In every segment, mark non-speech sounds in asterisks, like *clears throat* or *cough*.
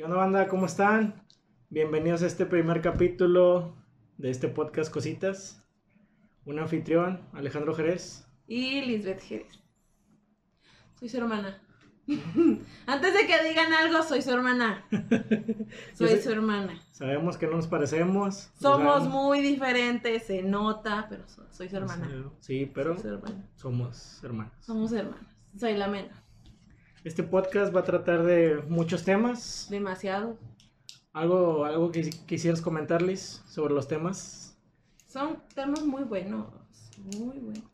¿Qué onda, banda? ¿Cómo están? Bienvenidos a este primer capítulo de este podcast Cositas. Un anfitrión, Alejandro Jerez. Y Lisbeth Jerez. Soy su hermana. *laughs* Antes de que digan algo, soy su hermana. *laughs* Soy sé- su hermana. Sabemos que no nos parecemos. Somos muy diferentes, se nota, pero so- soy su hermana. Sí, pero Soy su hermana. somos hermanos. Somos hermanas. Soy la menor. Este podcast va a tratar de muchos temas. Demasiado. ¿Algo, algo que quisieras comentarles sobre los temas? Son temas muy buenos. Muy buenos.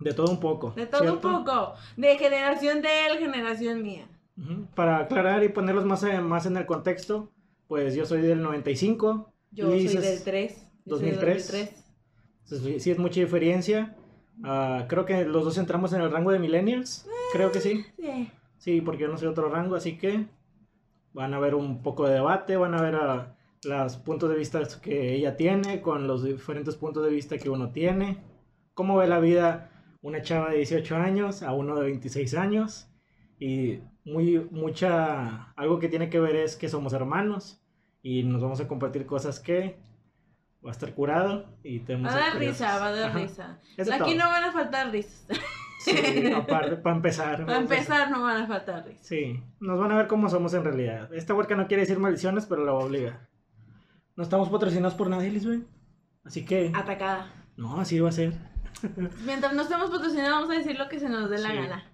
De todo un poco. De todo ¿cierto? un poco. De generación de él, generación mía. Para aclarar y ponerlos más, en- más en el contexto, pues yo soy del 95. Yo soy del 3. Yo soy del 2003. 2003. Entonces, sí es mucha diferencia. Ah, creo que los dos entramos en el rango de millennials. Creo que sí. Sí. Sí, porque yo no soy otro rango, así que van a ver un poco de debate, van a ver ah, los puntos de vista que ella tiene con los diferentes puntos de vista que uno tiene. Cómo ve la vida una chava de 18 años a uno de 26 años. Y muy, mucha, algo que tiene que ver es que somos hermanos y nos vamos a compartir cosas que va a estar curado y tenemos Va a dar experiencias. risa, va a dar Ajá. risa. Es de Aquí todo. no van a faltar risas. *laughs* Sí, *laughs* aparte, para empezar. Para empezar, no van a faltar risas. Sí, nos van a ver cómo somos en realidad. Esta huerca no quiere decir maldiciones, pero la va a obligar. No estamos patrocinados por nadie, Lisbeth. Así que, Atacada. no, así va a ser. Mientras no estemos patrocinados, vamos a decir lo que se nos dé la Sí. gana.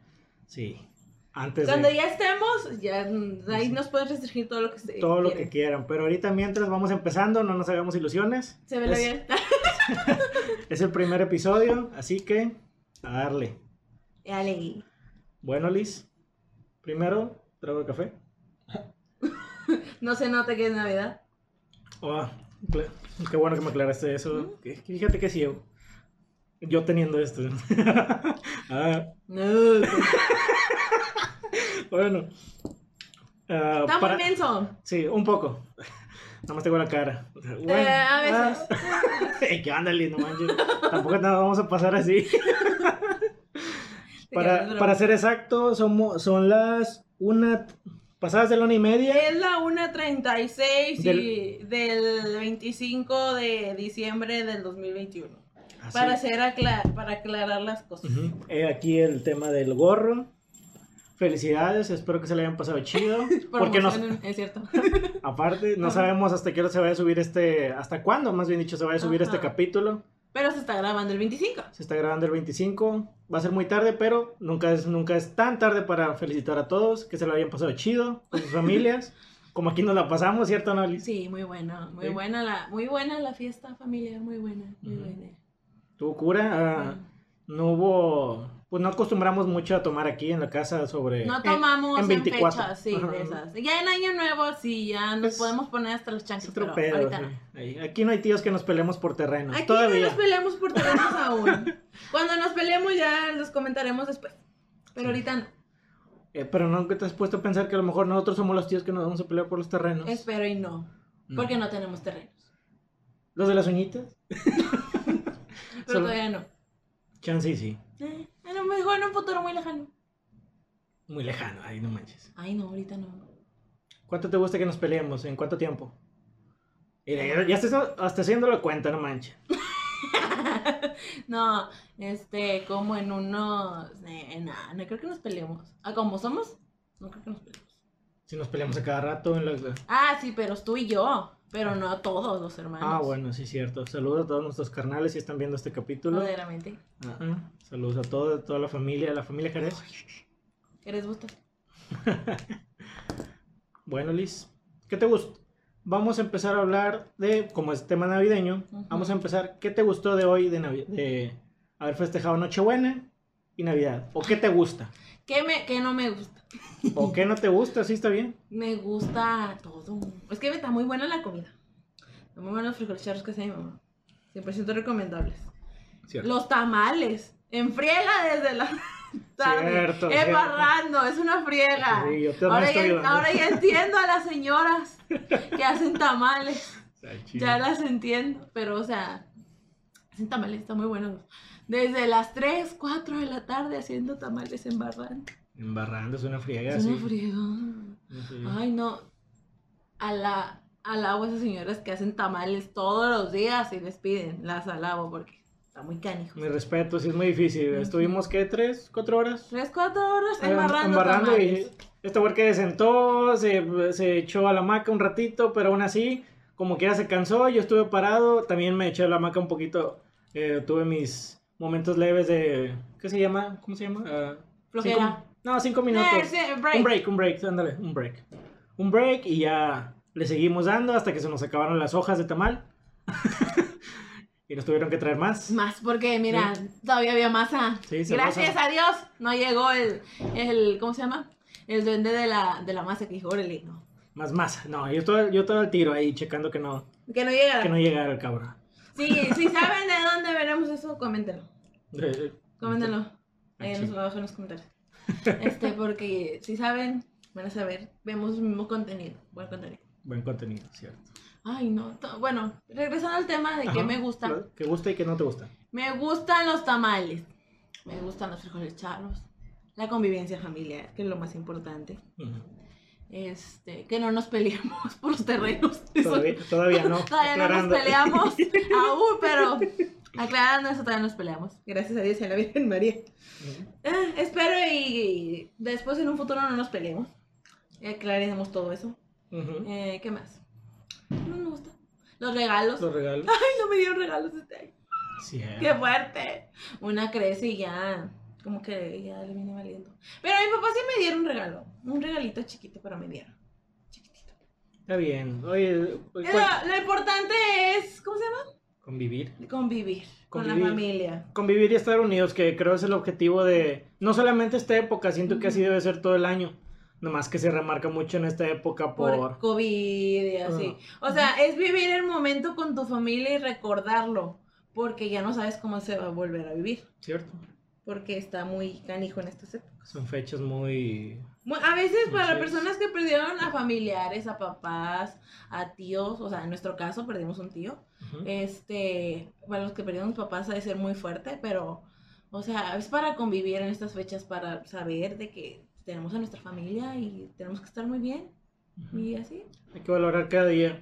Sí, antes Cuando de ya estemos, ya ahí Sí. nos pueden restringir todo lo que se todo lo que quieran. Pero ahorita, mientras vamos empezando, no nos hagamos ilusiones. Se ve la es, bien. *laughs* es el primer episodio, así que a darle. Ale. Bueno, Liz, primero, trago de café. *laughs* No se nota que es Navidad. Oh, cla- qué bueno que me aclaraste eso. Fíjate que sí, yo, yo teniendo esto. *laughs* ah, No. *laughs* bueno. Ah, Está para- menso. Sí, un poco. Nada más tengo la cara. Bueno, Eh, a veces. ah. ¿Qué onda, Liz? No manches. Tampoco nos vamos a pasar así. Para, para ser exacto, somos, son las una pasadas de la una y media. Es la 1.36 y Del- del 25 de diciembre del 2021. Así. Para, hacer acla- para aclarar las cosas. Ujú. He aquí el tema del gorro. Felicidades, espero que se le hayan pasado chido. *laughs* Porque nos, Es cierto. *laughs* aparte, no sabemos hasta qué hora se vaya a subir este, hasta cuándo, más bien dicho, se vaya a subir Ajá. este capítulo. Pero se está grabando el 25. Se está grabando el 25. Va a ser muy tarde, pero nunca es, nunca es tan tarde para felicitar a todos. Que se lo hayan pasado chido con sus familias. *laughs* Como aquí nos la pasamos, ¿cierto, Annalise? Sí, muy buena, muy Sí. buena la, muy buena la fiesta familiar, muy buena, muy buena. Tuvo cura. ah, no hubo. Pues no acostumbramos mucho a tomar aquí en la casa sobre. No tomamos en en, 24. fechas, sí, Ajá. de esas. Ya en año nuevo, sí, ya nos Es- podemos poner hasta los chanchos, pero pedo, ahorita sí. no. Ahí- Aquí no hay tíos que nos peleemos por terrenos. Aquí Todavía. no nos peleamos por terrenos aún. *laughs* Cuando nos peleemos ya los comentaremos después. Pero Sí. ahorita no. Eh, pero no te has puesto a pensar que a lo mejor nosotros somos los tíos que nos vamos a pelear por los terrenos. Espero y no. No. Porque no tenemos terrenos. Los de las uñitas. *laughs* Pero Solo- todavía no. Chance y sí. Eh, a lo mejor en un futuro muy lejano. Muy lejano, ahí no manches. Ay, no, ahorita no. ¿Cuánto te gusta que nos peleemos? ¿En cuánto tiempo? Mira, ya, ya estás hasta haciendo la cuenta, no manches. *laughs* no, este, como en unos. Eh, nah, no creo que nos peleemos. Ah, como somos, no creo que nos peleemos. Si nos peleamos a cada rato en la... Ah, sí, pero tú y yo. Pero no todos los hermanos. Ah, bueno, sí, cierto. Saludos a todos nuestros carnales si están viendo este capítulo. Verdaderamente. Ajá. Saludos a todo, toda la familia, la familia Jerez. ¿Qué les gusta? Bueno, Liz, ¿qué te gustó? Vamos a empezar a hablar de, como es tema navideño, vamos a empezar, ¿qué te gustó de hoy de, Navi- de haber festejado Nochebuena y Navidad? ¿O qué te gusta? ¿Qué, me, qué no me gusta? ¿O qué no te gusta? Sí, está bien. Me gusta todo. Es que está muy buena la comida. Están muy buenos los frijoles charros que hace mi mamá. 100% recomendables. Cierto. Los tamales. En friega desde la *laughs* tarde. Cierto, Embarrando. Es una friega. Sí, yo también ahora, ya, ahora ya entiendo a las señoras que hacen tamales. *laughs* Está. Ya las entiendo. Pero, o sea, hacen tamales, están muy buenos. Desde las 3, 4 de la tarde haciendo tamales embarrando. Embarrando es una friega, Es una sí. friega. Sí. Ay, no. ala- alabo a esas señoras que hacen tamales todos los días y les piden. Las alabo porque está muy canijo. Mi respeto, sí es muy difícil. Estuvimos, ¿qué? ¿Tres? ¿Cuatro horas? Tres, cuatro horas Eh, embarrando, embarrando y este güey que se sentó, se, se echó a la hamaca un ratito, pero aún así, como que ya se cansó, yo estuve parado, también me eché a la hamaca un poquito, eh, tuve mis momentos leves de, ¿qué se llama? ¿Cómo se llama? Flojera. cinco- no, cinco minutos. Eh, sí, break. Un break, un break, ándale, un break. Un break y ya le seguimos dando hasta que se nos acabaron las hojas de tamal. *laughs* y nos tuvieron que traer más. Más porque, mira, todavía había masa. Sí, Gracias a Dios no llegó el, el, ¿cómo se llama? El duende de la, de la masa que dijo, órale, no. Más masa. No, yo estoy, yo todo al tiro ahí checando que no, Que no llega. que no llegara el cabrón. Sí, si saben de dónde veremos eso, coméntenlo. Coméntenlo. Ahí Ah, los, abajo en los comentarios. Este, porque si saben, van a saber, vemos el mismo contenido, buen contenido. Buen contenido, cierto. Ay, no. Bueno, regresando al tema de Ajá, me gusta. Que gusta y que no te gusta. Me gustan los tamales. Me gustan los frijoles charros. La convivencia familiar, que es lo más importante. Ujú. Este, que no nos peleamos por los terrenos. *laughs* Todavía, todavía no. Todavía no nos peleamos *laughs* aún, pero aclarando eso todavía nos peleamos. Gracias a Dios y a la Virgen María. Ah, espero y, y después en un futuro no nos peleemos. Aclaremos todo eso. Eh, ¿Qué más? No me gusta. Los regalos. Los regalos. *laughs* Ay, no me dieron regalos este año. Sí, eh. ¡Qué fuerte! Una crece y ya, como que ya le viene valiendo. Pero a mi papá sí me dieron un regalo. Un regalito chiquito, pero me dieron. Chiquitito. Está bien. Oye, ¿cuál- Lo, lo importante es, ¿cómo se llama? convivir. Convivir, con la familia. Convivir y estar unidos, que creo es el objetivo de no solamente esta época, siento que así debe ser todo el año. Nomás que se remarca mucho en esta época Por, por... COVID y así. O sea, es vivir el momento con tu familia y recordarlo. Porque ya no sabes cómo se va a volver a vivir. ¿Cierto? Porque está muy canijo en estas épocas. Son fechas muy... Mu- A veces para personas que perdieron a familiares, a papás, a tíos, o sea, en nuestro caso perdimos un tío, este, para los que perdieron papás ha de ser muy fuerte, pero, o sea, es para convivir en estas fechas, para saber de que tenemos a nuestra familia y tenemos que estar muy bien y así. Hay que valorar cada día.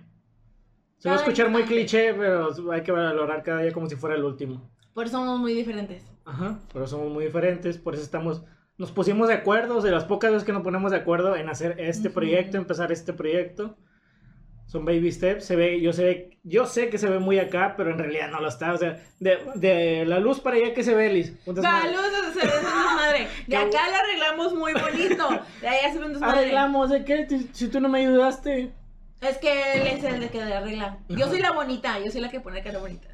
Se va a escuchar muy cliché, pero hay que valorar cada día como si fuera el último. Por eso somos muy diferentes. Ajá, pero somos muy diferentes, por eso estamos, nos pusimos de acuerdo, de las pocas veces que nos ponemos de acuerdo en hacer este Ujú. proyecto, empezar este proyecto. Son baby steps, se ve, yo sé, yo sé que se ve muy acá, pero en realidad no lo está, o sea, de, de la luz para allá que se ve, Liz. Un desmadre. Saludos, se ve un desmadre. De acá lo arreglamos muy bonito. De allá se ve un. Arreglamos, ¿de qué? Si- tú no me ayudaste. Es que él es el de que arregla. Yo soy la bonita, yo soy la que pone cara bonita.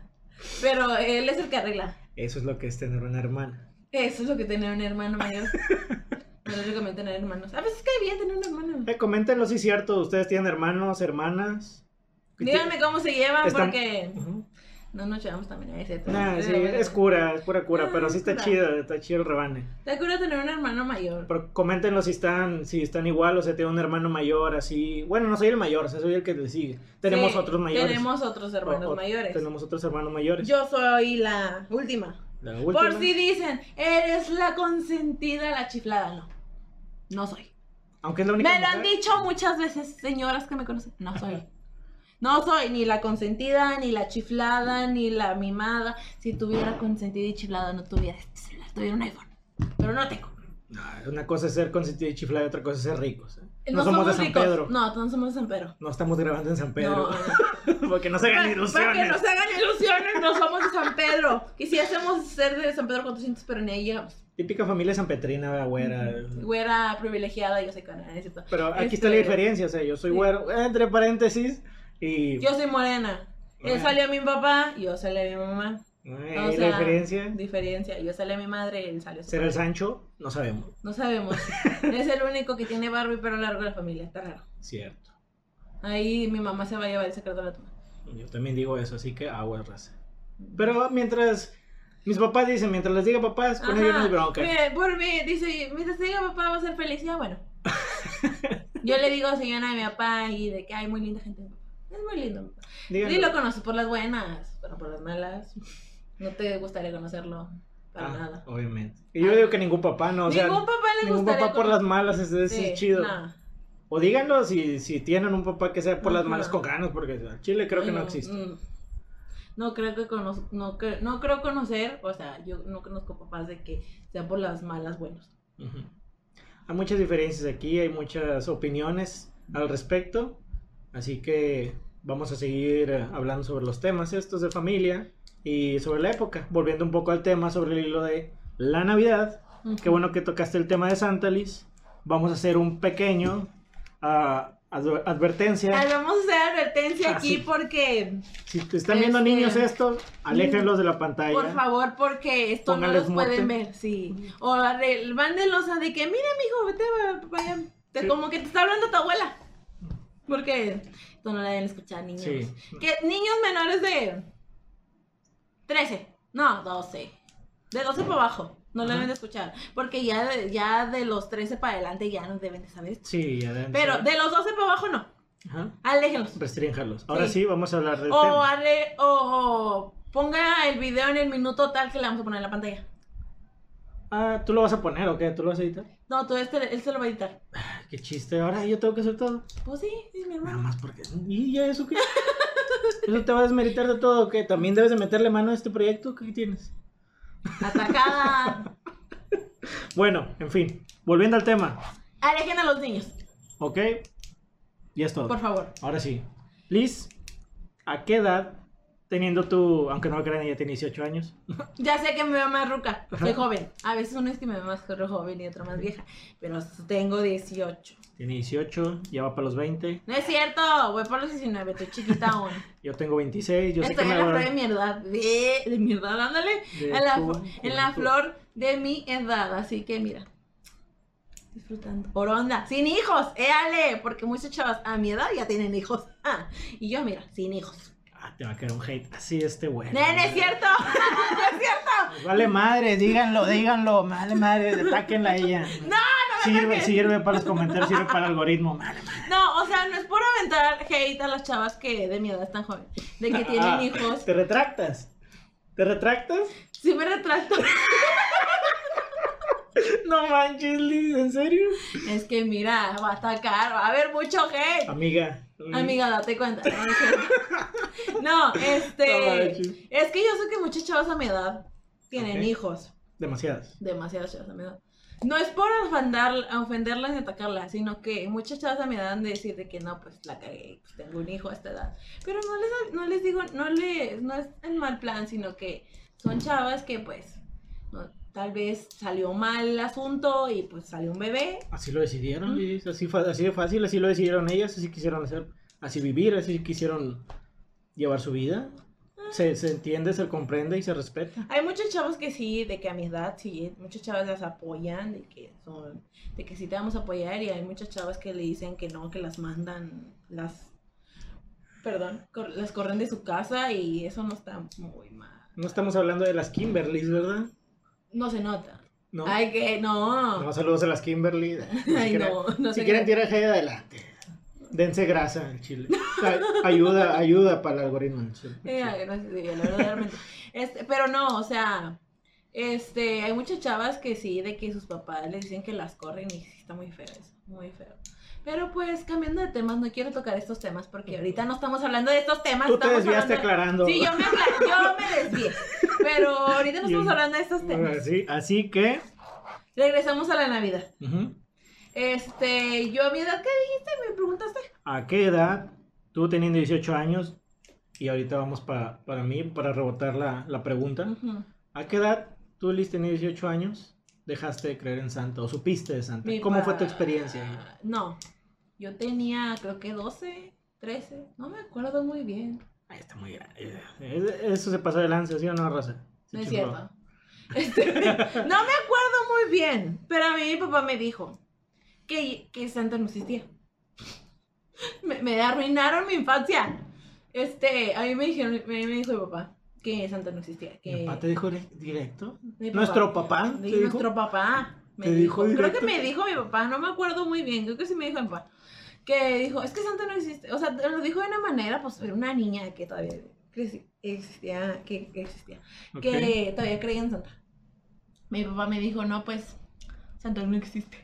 Pero él es el que arregla. Eso es lo que es tener una hermana. Eso es lo que tener un hermano mayor. *laughs* No les recomiendo tener hermanos. A veces cae bien tener un hermano. Eh, coméntenlo si es cierto, ustedes tienen hermanos, hermanas. Díganme cómo se llevan Están- porque. No nos llevamos también a ese. Nah, sí, es cura, es pura cura, Ah, pero sí está chido, está chido el rebane. Te cura tener un hermano mayor. Pero coméntenlo si están, si están igual, o sea, tiene un hermano mayor, así. Bueno, no soy el mayor, o sea, soy el que le sigue. Tenemos Sí, otros mayores. Tenemos otros hermanos O- o mayores. Tenemos otros hermanos mayores. Yo soy la última. La última. Por si dicen, eres la consentida, la chiflada. No. No soy. Aunque es la única Me lo han dicho muchas veces, señoras que me conocen. No soy. *laughs* No soy ni la consentida, ni la chiflada, ni la mimada. Si tuviera consentida y chiflada, no tuviera este celular, tuviera un iPhone. Pero no tengo. No, una cosa es ser consentido y chiflado y otra cosa es ser ricos. ¿eh? No, No, somos, de San ricos. Pedro. No. No, no somos de San Pedro. estamos grabando en San Pedro. No, *laughs* Porque no se hagan ilusiones. para que no se hagan ilusiones, no somos de San Pedro. Quisiésemos ser de San Pedro 400, pero ni ahí llegamos. Típica familia sanpetrina, güera. Güera privilegiada, yo soy canadiense. Pero aquí Este, está la diferencia, o sea, yo soy sí. güero, entre paréntesis, y... Yo soy morena. Él salió a mi papá, yo salí a mi mamá. Ay, o la sea, diferencia, Diferencia. Yo salí a mi madre, él salió a su ser el padre. Sancho, no sabemos. No sabemos. *laughs* es el único que tiene barba y pelo largo de la familia. Está raro. Cierto. Ahí mi mamá se va a llevar el secreto de la tumba. Yo también digo eso, así que aguas, raza. Pero mientras... Mis papás dicen, mientras les diga papás, con ellos no hay bronca. Mire, por mí, dice, mientras te diga papá va a ser feliz. Ya, bueno. *laughs* Yo le digo señora a mi papá y de que hay muy linda gente. Es muy lindo. Díganlo. Sí lo conoces por las buenas, pero por las malas. No te gustaría conocerlo para Ah, nada. Obviamente. Y yo digo que ningún papá, no, o sea, ningún papá le ningún papá por las malas, es, es Sí, chido. no. O díganlo si, si tienen un papá que sea por las malas con ganas, porque al Chile creo que no Ay, existe. mm. No creo que conoz- no, cre- no creo conocer, o sea, yo no conozco papás de que sea por las malas buenos. Hay muchas diferencias aquí, hay muchas opiniones al respecto, así que vamos a seguir eh, hablando sobre los temas estos de familia y sobre la época, volviendo un poco al tema sobre el hilo de la Navidad. Qué bueno que tocaste el tema de Santa Liz. Vamos a hacer un pequeño ah, adver- advertencia. Ay, vamos a hacer advertencia Ah, aquí sí. porque, Si te están viendo Este- niños esto, aléjenlos de la pantalla. por favor, porque esto no los pueden muerte. ver, sí. O mándenlos a de que, mira, mijo, vete, va- vaya, Sí. como que te está hablando tu abuela. Porque esto no la deben escuchar niños. Sí. Que niños menores de 13, no, 12. De 12 para abajo, no Ajá. deben de escuchar. Porque ya de, ya de los 13 para adelante ya no deben de saber esto. Sí, ya deben Pero saber. de los 12 para abajo no. Ajá. Aléjenlos. Restrínjalos. Ahora Sí. sí, vamos a hablar O, haré- o, o ponga el video en el minuto tal que le vamos a poner en la pantalla. Ah, ¿tú lo vas a poner o qué? ¿Tú lo vas a editar? No, todo este, él se lo va a editar. Ah, Qué chiste, ahora yo tengo que hacer todo. Pues sí, es mi Nada hermano. más porque. ¿Y ya eso qué? ¿Eso te va a desmeritar de todo o qué? ¿También debes de meterle mano a este proyecto? ¿Qué tienes? Atacada. *laughs* Bueno, en fin, volviendo al tema, Alejen a los niños, ¿ok? Y es todo. por favor. Ahora sí. Liz, ¿a qué edad, teniendo tú, aunque no lo crean, ella tiene 18 años? *laughs* Ya sé que me veo más ruca. Soy joven. A veces uno es que me veo más joven y otro más vieja. Pero tengo 18. Tiene 18, ya va para los 20. No es cierto, voy por los 19, estoy chiquita *laughs* aún. Yo tengo 26, yo sé Estoy que en me la flor de mi edad. De, de mi edad, ándale. De En la, en flor de mi edad. Así que mira. Disfrutando. Por onda. Sin hijos. Éale. Porque muchas chavas a mi edad ya tienen hijos. Ah, y yo, mira, sin hijos. Ah, te va a caer un hate. Así este güey. Nene, es cierto. no *laughs* es cierto. Vale madre, díganlo, díganlo. Vale madre, atáquenla a ella. No, no Sirve, sirve para los comentarios, sirve para el algoritmo. Vale madre. No, o sea, no es por aventar hate a las chavas que de mi edad están jóvenes. De que tienen Ah, hijos. ¿Te retractas? ¿Te retractas? Sí me retracto. *laughs* *laughs* No manches, Liz, ¿en serio? Es que mira, va a atacar, va a haber mucho hate. Amiga. Amiga, date cuenta. *laughs* *laughs* No, este. Es que yo sé que muchas chavas a mi edad tienen hijos. Demasiadas. Demasiadas chavas a mi edad. No es por ofender- ofenderlas ni atacarlas, sino que muchas chavas a mi edad han de decir de que no, pues la cagué, pues tengo un hijo a esta edad. Pero no les, no les digo, no les, no es en mal plan, sino que son chavas que pues no- tal vez salió mal el asunto y pues salió un bebé. Así lo decidieron, Liz. Así, así de fácil, así lo decidieron ellas, así quisieron hacer. Así vivir, así quisieron llevar su vida. Se, se entiende, se comprende y se respeta. Hay muchos chavos que sí, de que a mi edad sí, muchas chavas las apoyan, de que son, de que sí te vamos a apoyar y hay muchas chavas que le dicen que no, que las mandan, las, perdón, cor- las corren de su casa y eso no está muy mal. No estamos hablando de las Kimberlys, ¿verdad? No se nota. No. Ay, que no. No, saludos a las Kimberly. Si *laughs* Ay, quieren, no, no si se quieren tirar hate, adelante. Dense grasa en Chile. Ay- Ayuda, ayuda para el algoritmo en Chile. Eh, sí, verdad, realmente. Este, pero no, o sea, este, hay muchas chavas que sí, de que sus papás les dicen que las corren y sí está muy feo eso, muy feo. Pero pues, cambiando de temas, no quiero tocar estos temas porque ahorita no estamos hablando de estos temas. Tú te desviaste hablando- aclarando. Sí, yo me, acla- yo me desvié. Pero ahorita no *laughs* estamos hablando de estos temas. Así, así que. Regresamos a la Navidad. ujú. Este, yo a mi edad, ¿qué dijiste? ¿Me preguntaste? ¿A qué edad, tú teniendo 18 años, y ahorita vamos pa- para mí, para rebotar la, la pregunta, Ujú. ¿a qué edad tú, Liz, teniendo 18 años, dejaste de creer en Santa o supiste de Santa? Mi ¿Cómo fue tu experiencia? No, yo tenía creo que 12, 13, no me acuerdo muy bien. Ay, está muy grande. Es- Eso se pasó de lanza, ¿sí o no? Se No es chingó. cierto. Este, *laughs* no me acuerdo muy bien, pero a mí mi papá me dijo que, que Santa no existía. Me, me arruinaron mi infancia. Este, a mí me dijeron, me, me dijo mi papá que Santa no existía. Que ¿Mi papá te dijo dire- directo? ¿Nuestro papá Sí, te dijo? nuestro papá. Me ¿Te dijo dijo, creo que me dijo mi papá, no me acuerdo muy bien, creo que sí me dijo mi papá. Que dijo, es que Santa no existe. O sea, lo dijo de una manera, pues era una niña que todavía existía, que existía, Ok. que todavía creía en Santa. Mi papá me dijo, no, pues, Santa no existe.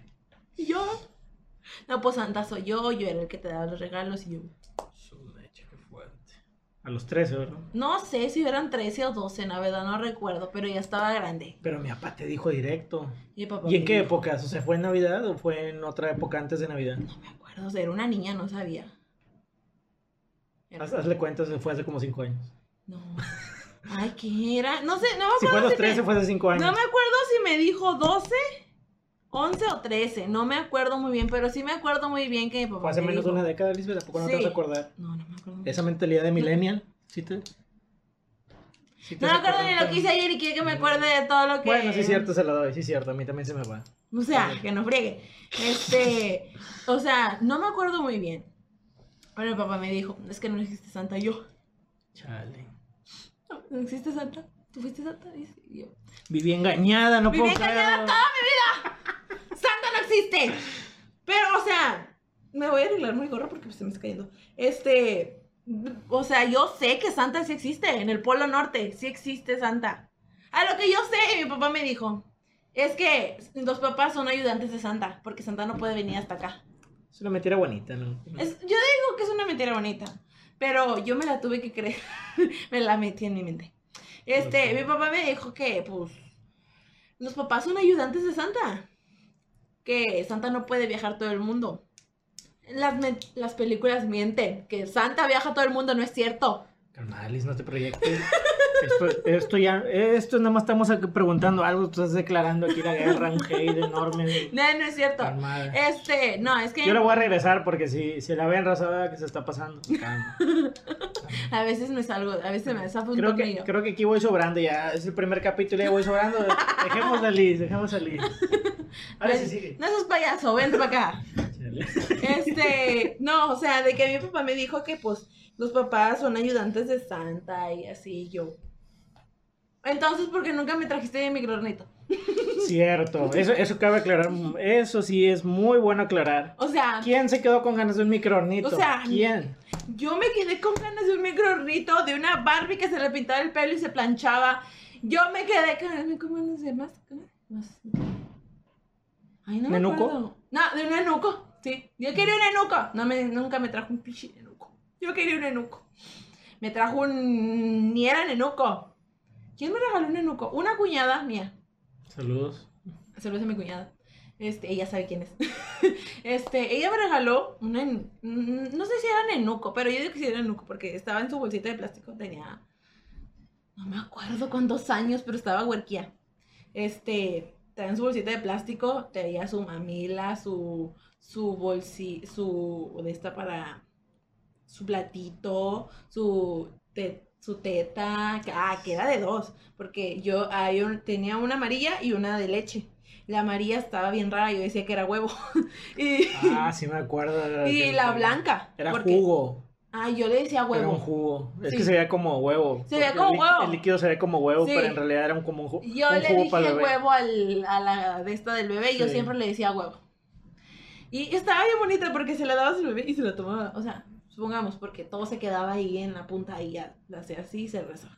Y yo, No, pues Santa soy yo, yo era el que te daba los regalos y yo. A los 13, ¿verdad? No sé si eran 13 o 12, la verdad no recuerdo, pero ya estaba grande. Pero mi papá te dijo directo. Y, papá ¿Y en qué dijo, épocas? O sea, ¿fue en Navidad o fue en otra época antes de Navidad? No me acuerdo, o sea, era una niña, no sabía. Era- Haz- Hazle cuentas, fue hace como 5 años. No. Ay, ¿qué era? No sé, no me Si fue a acuerdo. los si me- 13, fue hace 5 años. No me acuerdo si me dijo 12, 11 o 13. No me acuerdo muy bien, pero sí me acuerdo muy bien que mi papá. Fue hace me menos de dijo- una década, Lisbeth. ¿A poco no te vas a acordar? No, no me acuerdo. Esa mentalidad de millennial, ¿sí te...? Sí No me acuerdo ni lo que hice ayer y quiere que me acuerde de todo lo que. Bueno, sí es cierto, se lo doy, sí es cierto, a mí también se me va. O sea, que no friegue. Este. O sea, no me acuerdo muy bien. Pero mi papá me dijo: Es que no existe Santa. Y Yo, Chale. no, no existe Santa. ¿Tú fuiste Santa? Y yo, Viví engañada, no Viví puedo engañada creerlo. toda mi vida. Santa no existe. Pero, o sea, me voy a arreglar muy gorro porque se me está cayendo. Este, o sea, yo sé que Santa sí existe. En el Polo Norte sí existe Santa. A lo que yo sé, mi papá me dijo, es que los papás son ayudantes de Santa, porque Santa no puede venir hasta acá. Es una mentira bonita, ¿no? Es- yo digo que es una mentira bonita, pero yo me la tuve que creer. *laughs* me la metí en mi mente. Este, mi papá me dijo que, pues, los papás son ayudantes de Santa. Que Santa no puede viajar todo el mundo. Las, las películas mienten, que Santa viaja a todo el mundo, no es cierto. Calma, Alice, no te proyectes. *laughs* Esto, esto ya, esto nada más estamos aquí preguntando algo, tú estás declarando aquí la guerra, un hate enorme. No, no es cierto. Este, no, es que Yo la voy a regresar porque si, si la ven razada, ¿qué se está pasando? *laughs* Calma. a veces me salgo, a veces me desapunto Creo que, creo que aquí voy sobrando ya. Es el primer capítulo y ya voy sobrando. *laughs* Dejemos a Liz, dejemos a Liz. Ahora sí sigue. No seas payaso, vente para acá. Este, no, o sea, de que mi papá me dijo que pues los papás son ayudantes de Santa y así yo. Entonces, ¿por qué nunca me trajiste de microornito? Cierto, eso, eso cabe aclarar. Eso sí es muy bueno aclarar. O sea, ¿Quién se quedó con ganas de un microornito? O sea, ¿quién? yo me quedé con ganas de un microornito, de una Barbie que se le pintaba el pelo y se planchaba. Yo me quedé con ¿cómo no sé más? Más- Ay, no me ¿Nenuco? acuerdo. No, de un enuco. Sí, yo quería un enuco. No me, nunca me trajo un pinche enuco. Yo quería un enuco. Me trajo un ni era enuco. ¿Quién me regaló un enuco? Una cuñada mía. Saludos. Saludos a mi cuñada. Este, ella sabe quién es. *laughs* Este, ella me regaló un en- no sé si era nenuco, pero yo digo que sí era nenuco porque estaba en su bolsita de plástico, tenía no me acuerdo cuántos años, pero estaba huerquía. Este, estaba en su bolsita de plástico, tenía su mamila, su su bolsi, su de esta para su platito, su te- su teta, que- ah, que era de dos, porque yo ah, yo tenía una amarilla y una de leche. La amarilla estaba bien rara, yo decía que era huevo. *laughs* y, Ah, sí me acuerdo. *laughs* y la blanca. Era porque- jugo. Ah, yo le decía Era un huevo. jugo. Es Sí. que se veía como huevo. Se veía como el, huevo. El líquido se ve como huevo, Sí. pero en realidad era un, como un, ju- Yo un le jugo dije para el bebé. huevo al, a la de esta del bebé y yo siempre le decía huevo. Y estaba bien bonita porque se la daba a su bebé y se la tomaba. O sea, supongamos, porque todo se quedaba ahí en la punta y ya la hacía así y se rezaba.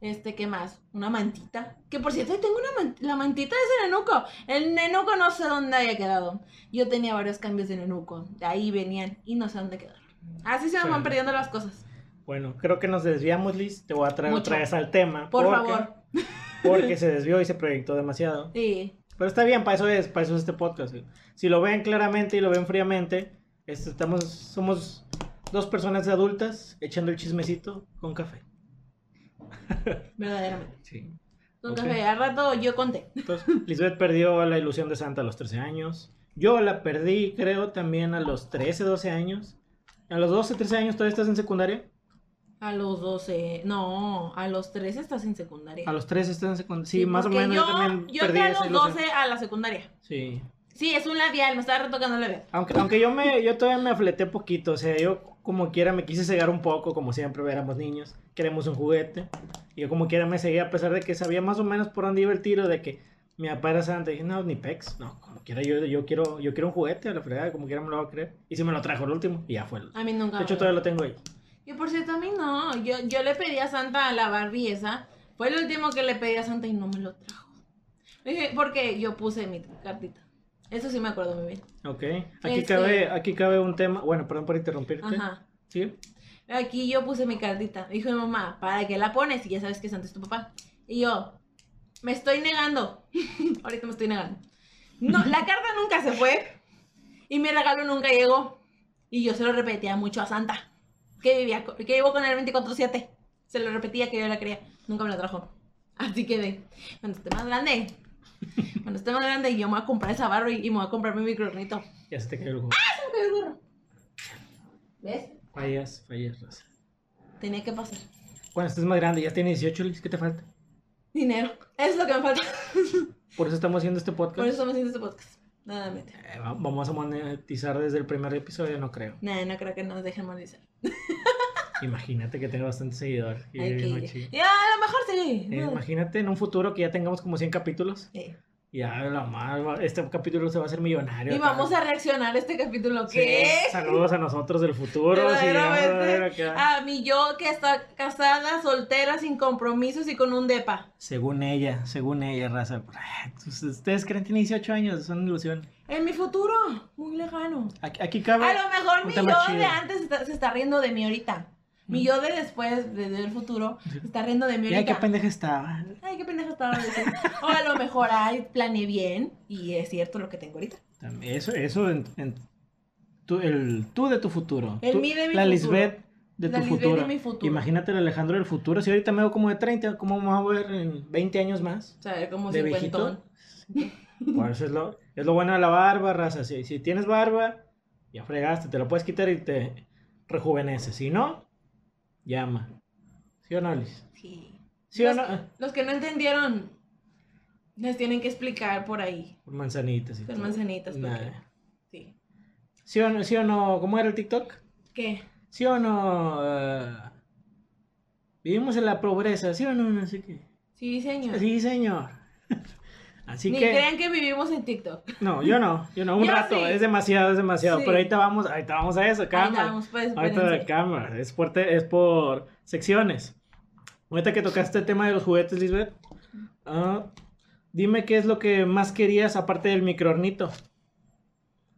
Este, ¿qué más? Una mantita. Que por cierto, ahí tengo una mantita. La mantita es el nenuco. El nenuco no sé dónde haya quedado. Yo tenía varios cambios de nenuco. De ahí venían y no sé dónde quedaron. Así se me van perdiendo las cosas. Bueno, creo que nos desviamos, Liz. Te voy a traer Mucho. otra vez al tema. Por porque- favor. Porque *laughs* se desvió y se proyectó demasiado. Sí. Pero está bien, para eso es, para eso es este podcast. Si lo ven claramente y lo ven fríamente, este, estamos, somos dos personas adultas echando el chismecito con café. *laughs* Verdaderamente. Sí. Con Ok. café. Al rato yo conté. Entonces, Lisbeth perdió la ilusión de Santa a los 13 años. Yo la perdí, creo, también a los 13, 12 años. A los 12, 13 años, ¿todavía estás en secundaria? A los 12. No, a los 13 estás en secundaria. A los 13 estás en secundaria. Sí, más o menos Yo, yo también yo perdí a los ilusión. 12 a la secundaria. Sí. Sí, es un labial, me estaba retocando el labial. Aunque, aunque yo me, yo todavía me afleté poquito, o sea, yo como quiera me quise cegar un poco, como siempre éramos niños, queremos un juguete. Y yo como quiera me seguí a pesar de que sabía más o menos por dónde iba el tiro, de que mi papá era santa. Y dije, no, ni pex, no, como quiera yo, yo quiero, yo quiero un juguete a la fregada, como quiera me lo va a creer. Y se me lo trajo el último, y ya fue. A mí nunca. De hecho, todavía lo tengo ahí. Y por cierto, a mí no. Yo, yo le pedí a Santa a la Barbie esa. Fue el último que le pedí a Santa y no me lo trajo. Dije, Porque yo puse mi cartita. Eso sí me acuerdo muy bien. Ok. Aquí, Este- cabe, aquí cabe un tema. Bueno, perdón por interrumpirte. Ajá. Sí. Aquí yo puse mi cartita. Dijo mi mamá, ¿para qué la pones? Y ya sabes que Santa es tu papá. Y yo, me estoy negando. *laughs* Ahorita me estoy negando. No, la carta nunca se fue. Y mi regalo nunca llegó. Y yo se lo repetía mucho a Santa. Que vivía, que vivo con él 24-7. Se lo repetía que yo la quería. Nunca me la trajo. Así que de, cuando esté más grande. Cuando esté más grande, yo me voy a comprar esa Barbie y me voy a comprar mi microornito. Ya se te cayó el juego. Se me cayó el gorro. ¿Ves? Fallas, fallas, raza. Tenía que pasar. Cuando estés más grande, ya tienes 18, Liz, ¿qué te falta? Dinero. Es lo que me falta. Por eso estamos haciendo este podcast. Por eso estamos haciendo este podcast. Nada, mente. Eh, va- vamos a monetizar desde el primer episodio, no creo. Nada, no creo que nos dejen monetizar. *laughs* Imagínate que tenga bastante seguidor. y no a lo mejor sí. Eh, imagínate en un futuro que ya tengamos como 100 capítulos. Sí. Ya la madre, este capítulo se va a hacer millonario. Y vamos a reaccionar a este capítulo. Sí, ¿Qué? Saludos a nosotros del futuro. sí, Verdaderamente. acá. A mi yo que está casada, soltera, sin compromisos y con un depa. Según ella, según ella, raza. Pues, Ustedes creen que tiene 18 años, son ilusión. En mi futuro, muy lejano. Aquí, aquí cabe. A lo mejor mi yo chido. de antes está- se está riendo de mí ahorita. Mi yo de después, de- del futuro, está riendo de mí ahorita. qué pendeja estaba. Ay, qué pendejo estaba. O a lo mejor, ay, planeé bien y es cierto lo que tengo ahorita. Eso, eso en, en tú, el tú de tu futuro. El Tú- mí de mi La futuro. Lisbeth de La tu Lisbeth futuro. de mi futuro. Imagínate el Alejandro del futuro. Si ahorita me veo como de 30, ¿cómo me voy a ver en 20 años más? O sea, como ¿De viejito? *laughs* Por eso es lo, es lo bueno de la barba, raza. Si, si tienes barba, ya fregaste, te lo puedes quitar y te rejuvenece. Si no, llama. ¿Sí o no, Liz? Sí. ¿Sí o Los, no? los que no entendieron, les tienen que explicar por ahí. Por manzanitas y Con todo. manzanitas. Sí. ¿Sí o, no, ¿Sí o no? ¿Cómo era el TikTok? ¿Qué? ¿Sí o no? eh, vivimos en la pobreza, ¿sí o no? No sé qué. Sí, señor. Sí, señor. *laughs* Así Ni que. crean que vivimos en TikTok. No, yo no, yo no. Un Yo rato, sí. es demasiado, es demasiado. Sí. Pero ahorita vamos, ahorita vamos a eso, Ahí cámara. vamos, pues, Ahorita espérense. cámara, es por, te- es por secciones. Ahorita que tocaste el tema de los juguetes, Lisbeth, ah, dime qué es lo que más querías aparte del microornito.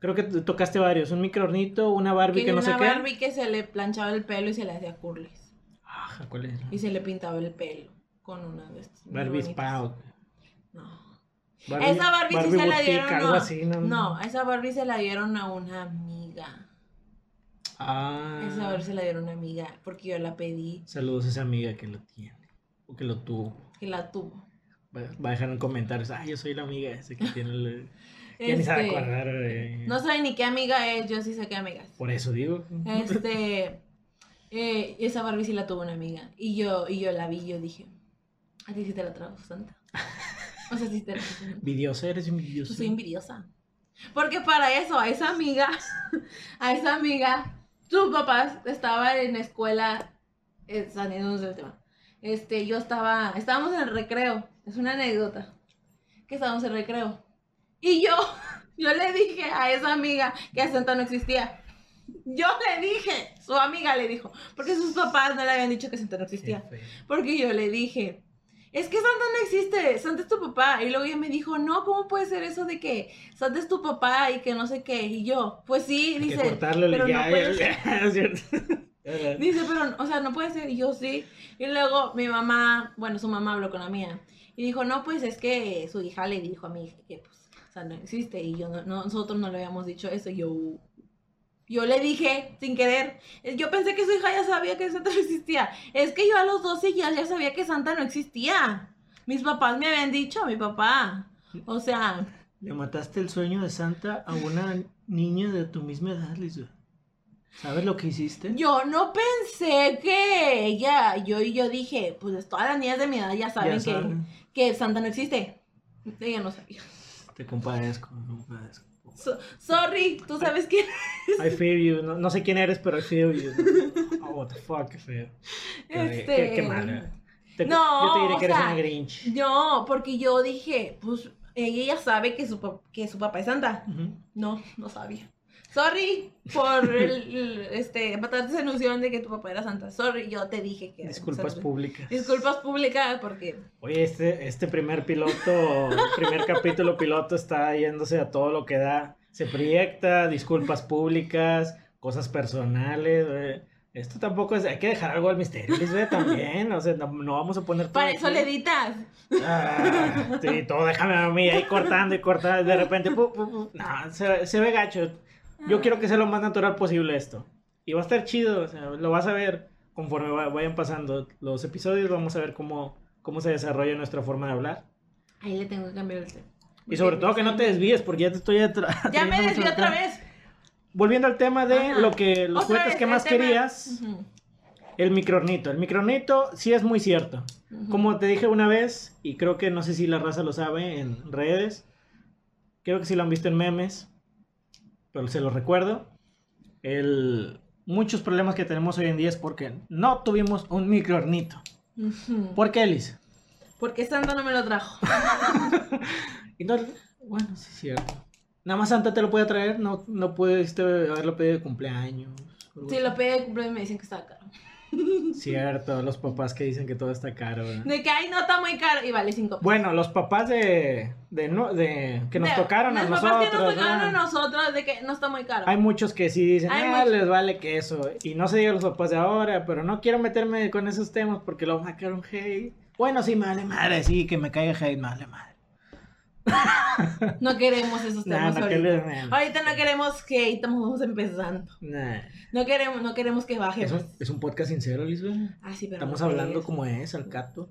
Creo que tocaste varios, un microornito, una Barbie que no sé una qué. Barbie que se le planchaba el pelo y se le hacía curlis. Ah, ¿cuál es? Y se le pintaba el pelo con una de estas. Barbie o- No. Barbie- esa Barbie, sí se la dieron algo a... así, ¿no? No, esa Barbie se la dieron a una amiga. Ah. Esa Barbie se la dieron a una amiga porque yo la pedí Saludos a esa amiga que lo tiene. O que lo tuvo. que la tuvo. Va va a dejar en comentarios. Ah, yo soy la amiga esa que tiene el. *laughs* Ya ni a Este, acordar. No sé ni qué amiga es, yo sí sé qué amiga es. Por eso digo. Este, *laughs* eh, esa Barbie sí la tuvo una amiga. Y yo, y yo la vi yo dije, a ti sí te la trajo Santa. *laughs* O sea, sí te. Envidiosa, eres envidiosa. soy envidiosa. Porque para eso, a esa amiga, *laughs* a esa amiga, sus papás estaban en la escuela, eh, saliendo del tema. Este, yo estaba, estábamos en el recreo, es una anécdota, que estábamos en el recreo. Y yo, *laughs* yo le dije a esa amiga que Santa no existía. Yo le dije, su amiga le dijo, porque sus papás no le habían dicho que Santa no existía. Porque yo le dije, es que Santa no existe, Santa es tu papá. Y luego ella me dijo, no, ¿cómo puede ser eso de que Santa es tu papá y que no sé qué? Y yo, pues sí, Hay que dice, cortarlo, pero ya, no puede ya, ser. *laughs* ya. *laughs* Dice, pero, o sea, no puede ser. Y yo sí. Y luego mi mamá, bueno, su mamá habló con la mía. Y dijo, no, pues es que su hija le dijo a mi hija que, pues, Santa no existe. Y yo, no, no- nosotros no le habíamos dicho eso. Y yo, yo le dije, sin querer, yo pensé que su hija ya sabía que Santa no existía. Es que yo a los 12 ya, ya sabía que Santa no existía. Mis papás me habían dicho, mi papá. O sea, Le mataste el sueño de Santa a una niña de tu misma edad, Lisa. ¿Sabes lo que hiciste? yo no pensé que ella, yo y yo dije, pues todas las niñas de mi edad ya saben, Ya saben. Que, que Santa no existe. Ella no sabía. Te compadezco, te compadezco. So- sorry, tú sabes quién. I feel you. No, no sé quién eres, pero I feel you. Oh, what the fuck, qué feo. Qué, Este, qué, qué mal. Te- No, yo te diré que eres sea, una Grinch. No, porque yo dije, pues ella sabe que su, que su papá es Santa. No, no sabía. Sorry por *laughs* el, este, matarte esa ilusión de que tu papá era santa. Sorry, yo te dije que era Disculpas santa. públicas. Disculpas públicas porque Oye, este, este primer piloto, primer capítulo piloto está yéndose a todo lo que da. Se proyecta, disculpas públicas, cosas personales. Esto tampoco es, hay que dejar algo al misterio, Lisbeth, también. O sea, no, no vamos a poner todo para eso le editas. Ah, sí, todo déjame a mí ahí cortando y cortando. De repente, pu, pu, pu. no, se, se ve gacho. Yo quiero que sea lo más natural posible esto. Y va a estar chido, o sea, lo vas a ver conforme va- vayan pasando los episodios. Vamos a ver cómo, cómo se desarrolla nuestra forma de hablar. Ahí le tengo que cambiar el tema. Y sobre todo que no te desvíes, porque ya te estoy atra- *laughs* Ya me al otra vez. Volviendo al tema de Ajá. lo que los Otra juguetes que más tema. querías, Ujú, el microornito. El microornito sí es muy cierto. ujú. Como te dije una vez, y creo que no sé si la raza lo sabe en redes, creo que sí lo han visto en memes, pero se lo recuerdo. El, muchos problemas que tenemos hoy en día es porque no tuvimos un microornito. Ujú. ¿Por qué, Liz? Porque Santa no me lo trajo. *laughs* Y no- bueno, sí es cierto. Nada más Santa te lo puede traer, no, no pudiste haberlo pedido de cumpleaños. así. lo pedí de cumpleaños me dicen que está caro. Cierto, los papás que dicen que todo está caro. ¿verdad? De que, ay, no, está muy caro. Y vale cinco pesos. Bueno, los papás de, de, no- de que nos De- tocaron a los nosotros. papás que nos tocaron a nosotros de que no está muy caro. Hay muchos que sí dicen, ah, les vale que eso. Y no se diga los papás de ahora, pero no quiero meterme con esos temas porque lo van a caer un hate. Bueno, sí, me vale madre, sí, que me caiga hate, me vale madre. No queremos esos Nah, temas no ahorita. queremos- Ahorita no queremos que estamos empezando. Nah. No queremos, no queremos que baje. Es un, más. es un podcast sincero, Lisbeth. Ah, sí, pero Estamos no hablando es. como es, al cato.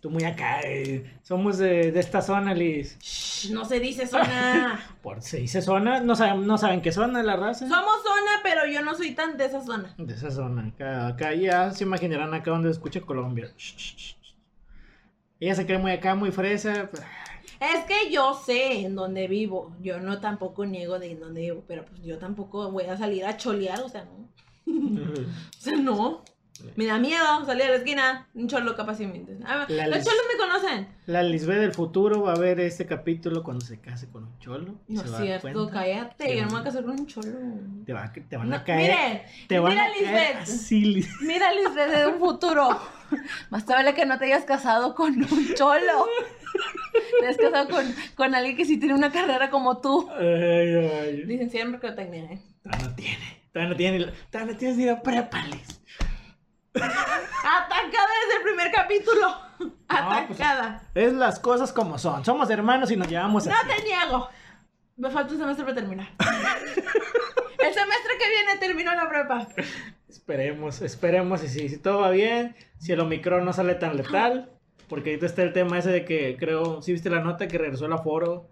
Tú muy acá, eh. somos de, de esta zona, Liz. Shh, no se dice zona. *laughs* Por se dice zona, no saben, no saben qué zona es la raza. Somos zona, pero yo no soy tan de esa zona. De esa zona, acá, acá ya se imaginarán acá donde se escucha Colombia. Ella se cree muy acá, muy fresa. pues, Es que yo sé en dónde vivo. Yo no tampoco niego de en dónde vivo, pero pues yo tampoco voy a salir a cholear, o sea, no. *laughs* O sea, no. Me da miedo salir a la esquina. Un cholo capaz y me. Ah, los lis- cholos me conocen. La Lisbeth del futuro va a ver este capítulo cuando se case con un cholo. No es a cierto, cállate. Yo no me voy a casar con un cholo. Te, va- te van No, a caer. Mire, te van mira, a caer Lisbeth. así, Liz. Mira, Liz, desde un futuro. *laughs* Más te vale que no te hayas casado con un *laughs* cholo. Te has casado con, con alguien que sí tiene una carrera como tú. Ay, ay. Licenciada en mercadotecnia, ¿eh? Todavía no tiene. Todavía no tiene. Todavía no tienes ni la prepa, Liz. *laughs* Atacada desde el primer capítulo. pues, Atacada. Es las cosas como son. Somos hermanos y nos llevamos No así. te niego. Me falta un semestre para terminar. El semestre que viene termino la prepa. Esperemos, esperemos. Y si, si todo va bien, si el Omicron no sale tan letal. Porque ahorita está el tema ese de que creo, si viste la nota que regresó el aforo,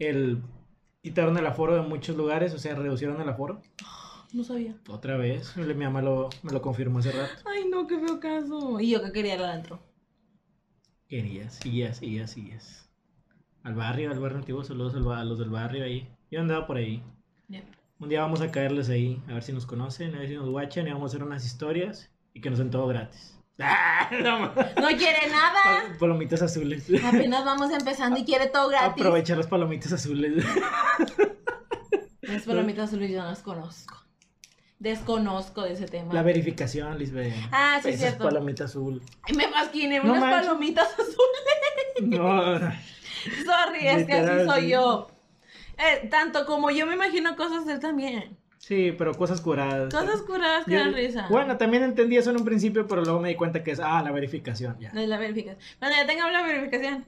el quitaron el aforo de muchos lugares, o sea, reducieron el aforo. No sabía. Otra vez, mi mamá lo, me lo confirmó hace rato. Ay, no, qué feo caso. Y yo que quería ir adentro. Querías, sías, sías, sías. Al barrio, al barrio antiguo, saludos a los del barrio ahí. Yo andaba por ahí. Ya. Un día vamos a caerles ahí, a ver si nos conocen, a ver si nos guachan y vamos a hacer unas historias y que nos den todo gratis. *laughs* ¡Ah! No, quiere nada. Pal- Palomitas azules. Apenas vamos empezando y *laughs* quiere todo gratis. Aprovechar las palomitas azules. Las palomitas azules yo no las conozco. Desconozco de ese tema. La verificación, Lisbeth. Ah, sí, es cierto. palomita azul. Ay, me fasciné, No unas manches. palomitas *laughs* azules. No. Sorry, es que así soy yo. Eh, tanto como yo me imagino cosas de él también. Sí, pero cosas curadas. Cosas curadas que dan risa. Bueno, también entendí eso en un principio, pero luego me di cuenta que es, ah, la verificación, ya. La verificación. Cuando ya tengamos la verificación.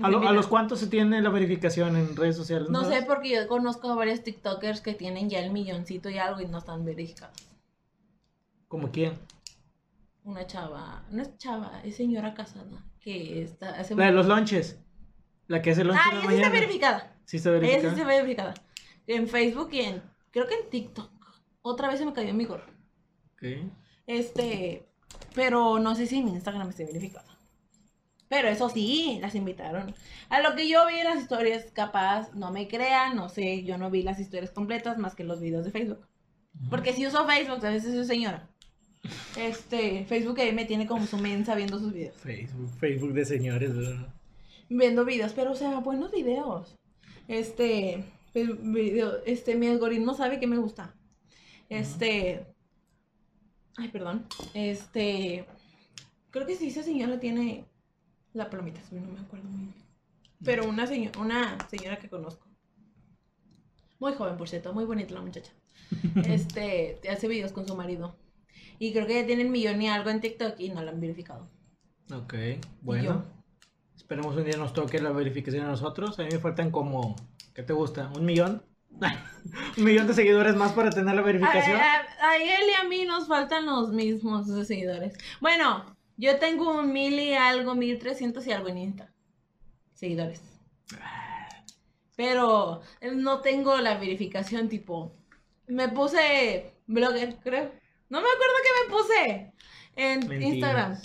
¿A, lo- a los cuántos se tiene la verificación en redes sociales? No sé sabes? porque yo conozco a varios TikTokers que tienen ya el milloncito y algo y no están verificados. ¿Como quién? Una chava, no es chava, es señora casada que está hace La de los lonches. La que hace lonches Ah, en la ella sí está verificada. Sí Ella está verificada. En Facebook y en creo que en TikTok. Otra vez se me cayó mi gorro. Ok. Este, pero no sé si en Instagram esté verificada. Pero eso sí, las invitaron. A lo que yo vi en las historias, capaz, no me crean, no sé, yo no vi las historias completas más que los videos de Facebook. Porque si uso Facebook, a veces soy señora. Este, Facebook ahí me tiene como su mensa viendo sus videos. Facebook, Facebook de señores. ¿verdad? Viendo videos, pero o sea, buenos videos. Este, el video, este, mi algoritmo sabe que me gusta. Este, ay, perdón, este, creo que sí, esa señora tiene la palomita, no me acuerdo muy bien. Pero una, señora una señora que conozco. Muy joven, por cierto, muy bonita la muchacha. *laughs* Este, hace videos con su marido. Y creo que ya tienen millón y algo en TikTok y no la han verificado. Ok, bueno. Esperemos un día nos toque la verificación a nosotros. A mí me faltan como, ¿qué te gusta? ¿Un millón? *laughs* ¿Un millón de seguidores más para tener la verificación? A, a- a él y a mí nos faltan los mismos seguidores. Bueno, yo tengo un mil y algo, mil trescientos y algo en Insta. Seguidores. Pero eh, no tengo la verificación tipo. Me puse blogger, creo. No me acuerdo qué me puse en Mentiras. Instagram.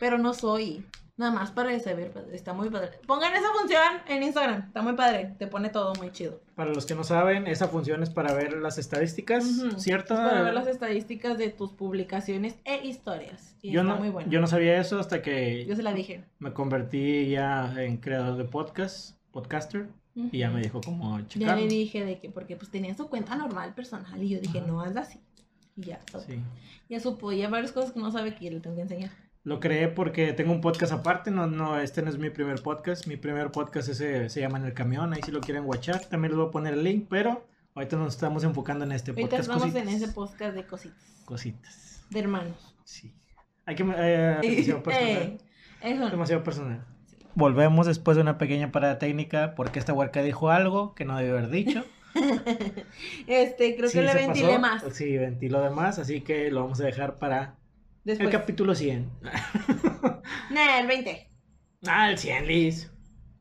Pero no soy. Nada más para saber, está muy padre. Pongan esa función en Instagram, está muy padre. Te pone todo muy chido. Para los que no saben, esa función es para ver las estadísticas. ¿cierto? Para ver las estadísticas de tus publicaciones e historias. Y yo, está no, muy bueno. yo no sabía eso hasta que Yo se la dije. me convertí ya en creador de podcast, podcaster, y ya me dijo cómo Ya checarlo. le dije de que, porque pues tenía su cuenta normal personal. Y yo dije, no, hazla así. Y ya, Sí. ya supo, ya varias cosas que no sabe que le tengo que enseñar. Lo creé porque tengo un podcast aparte, no, no, este no es mi primer podcast, mi primer podcast ese se llama En el Camión, ahí si lo quieren watchar, también les voy a poner el link, pero ahorita nos estamos enfocando en este Ahorita podcast. estamos cositas. en ese podcast de cositas, Cositas, de hermanos. sí. Hay que... Eh, *laughs* demasiado personal. Eso. demasiado personal. Volvemos después de una pequeña parada técnica porque esta huerca dijo algo que no debió haber dicho. *laughs* Este, creo Sí, que le ventilé más. Sí, ventiló de más, así que lo vamos a dejar para Después. el capítulo 100. *laughs* Nah, el 20. ah, el 100, Liz.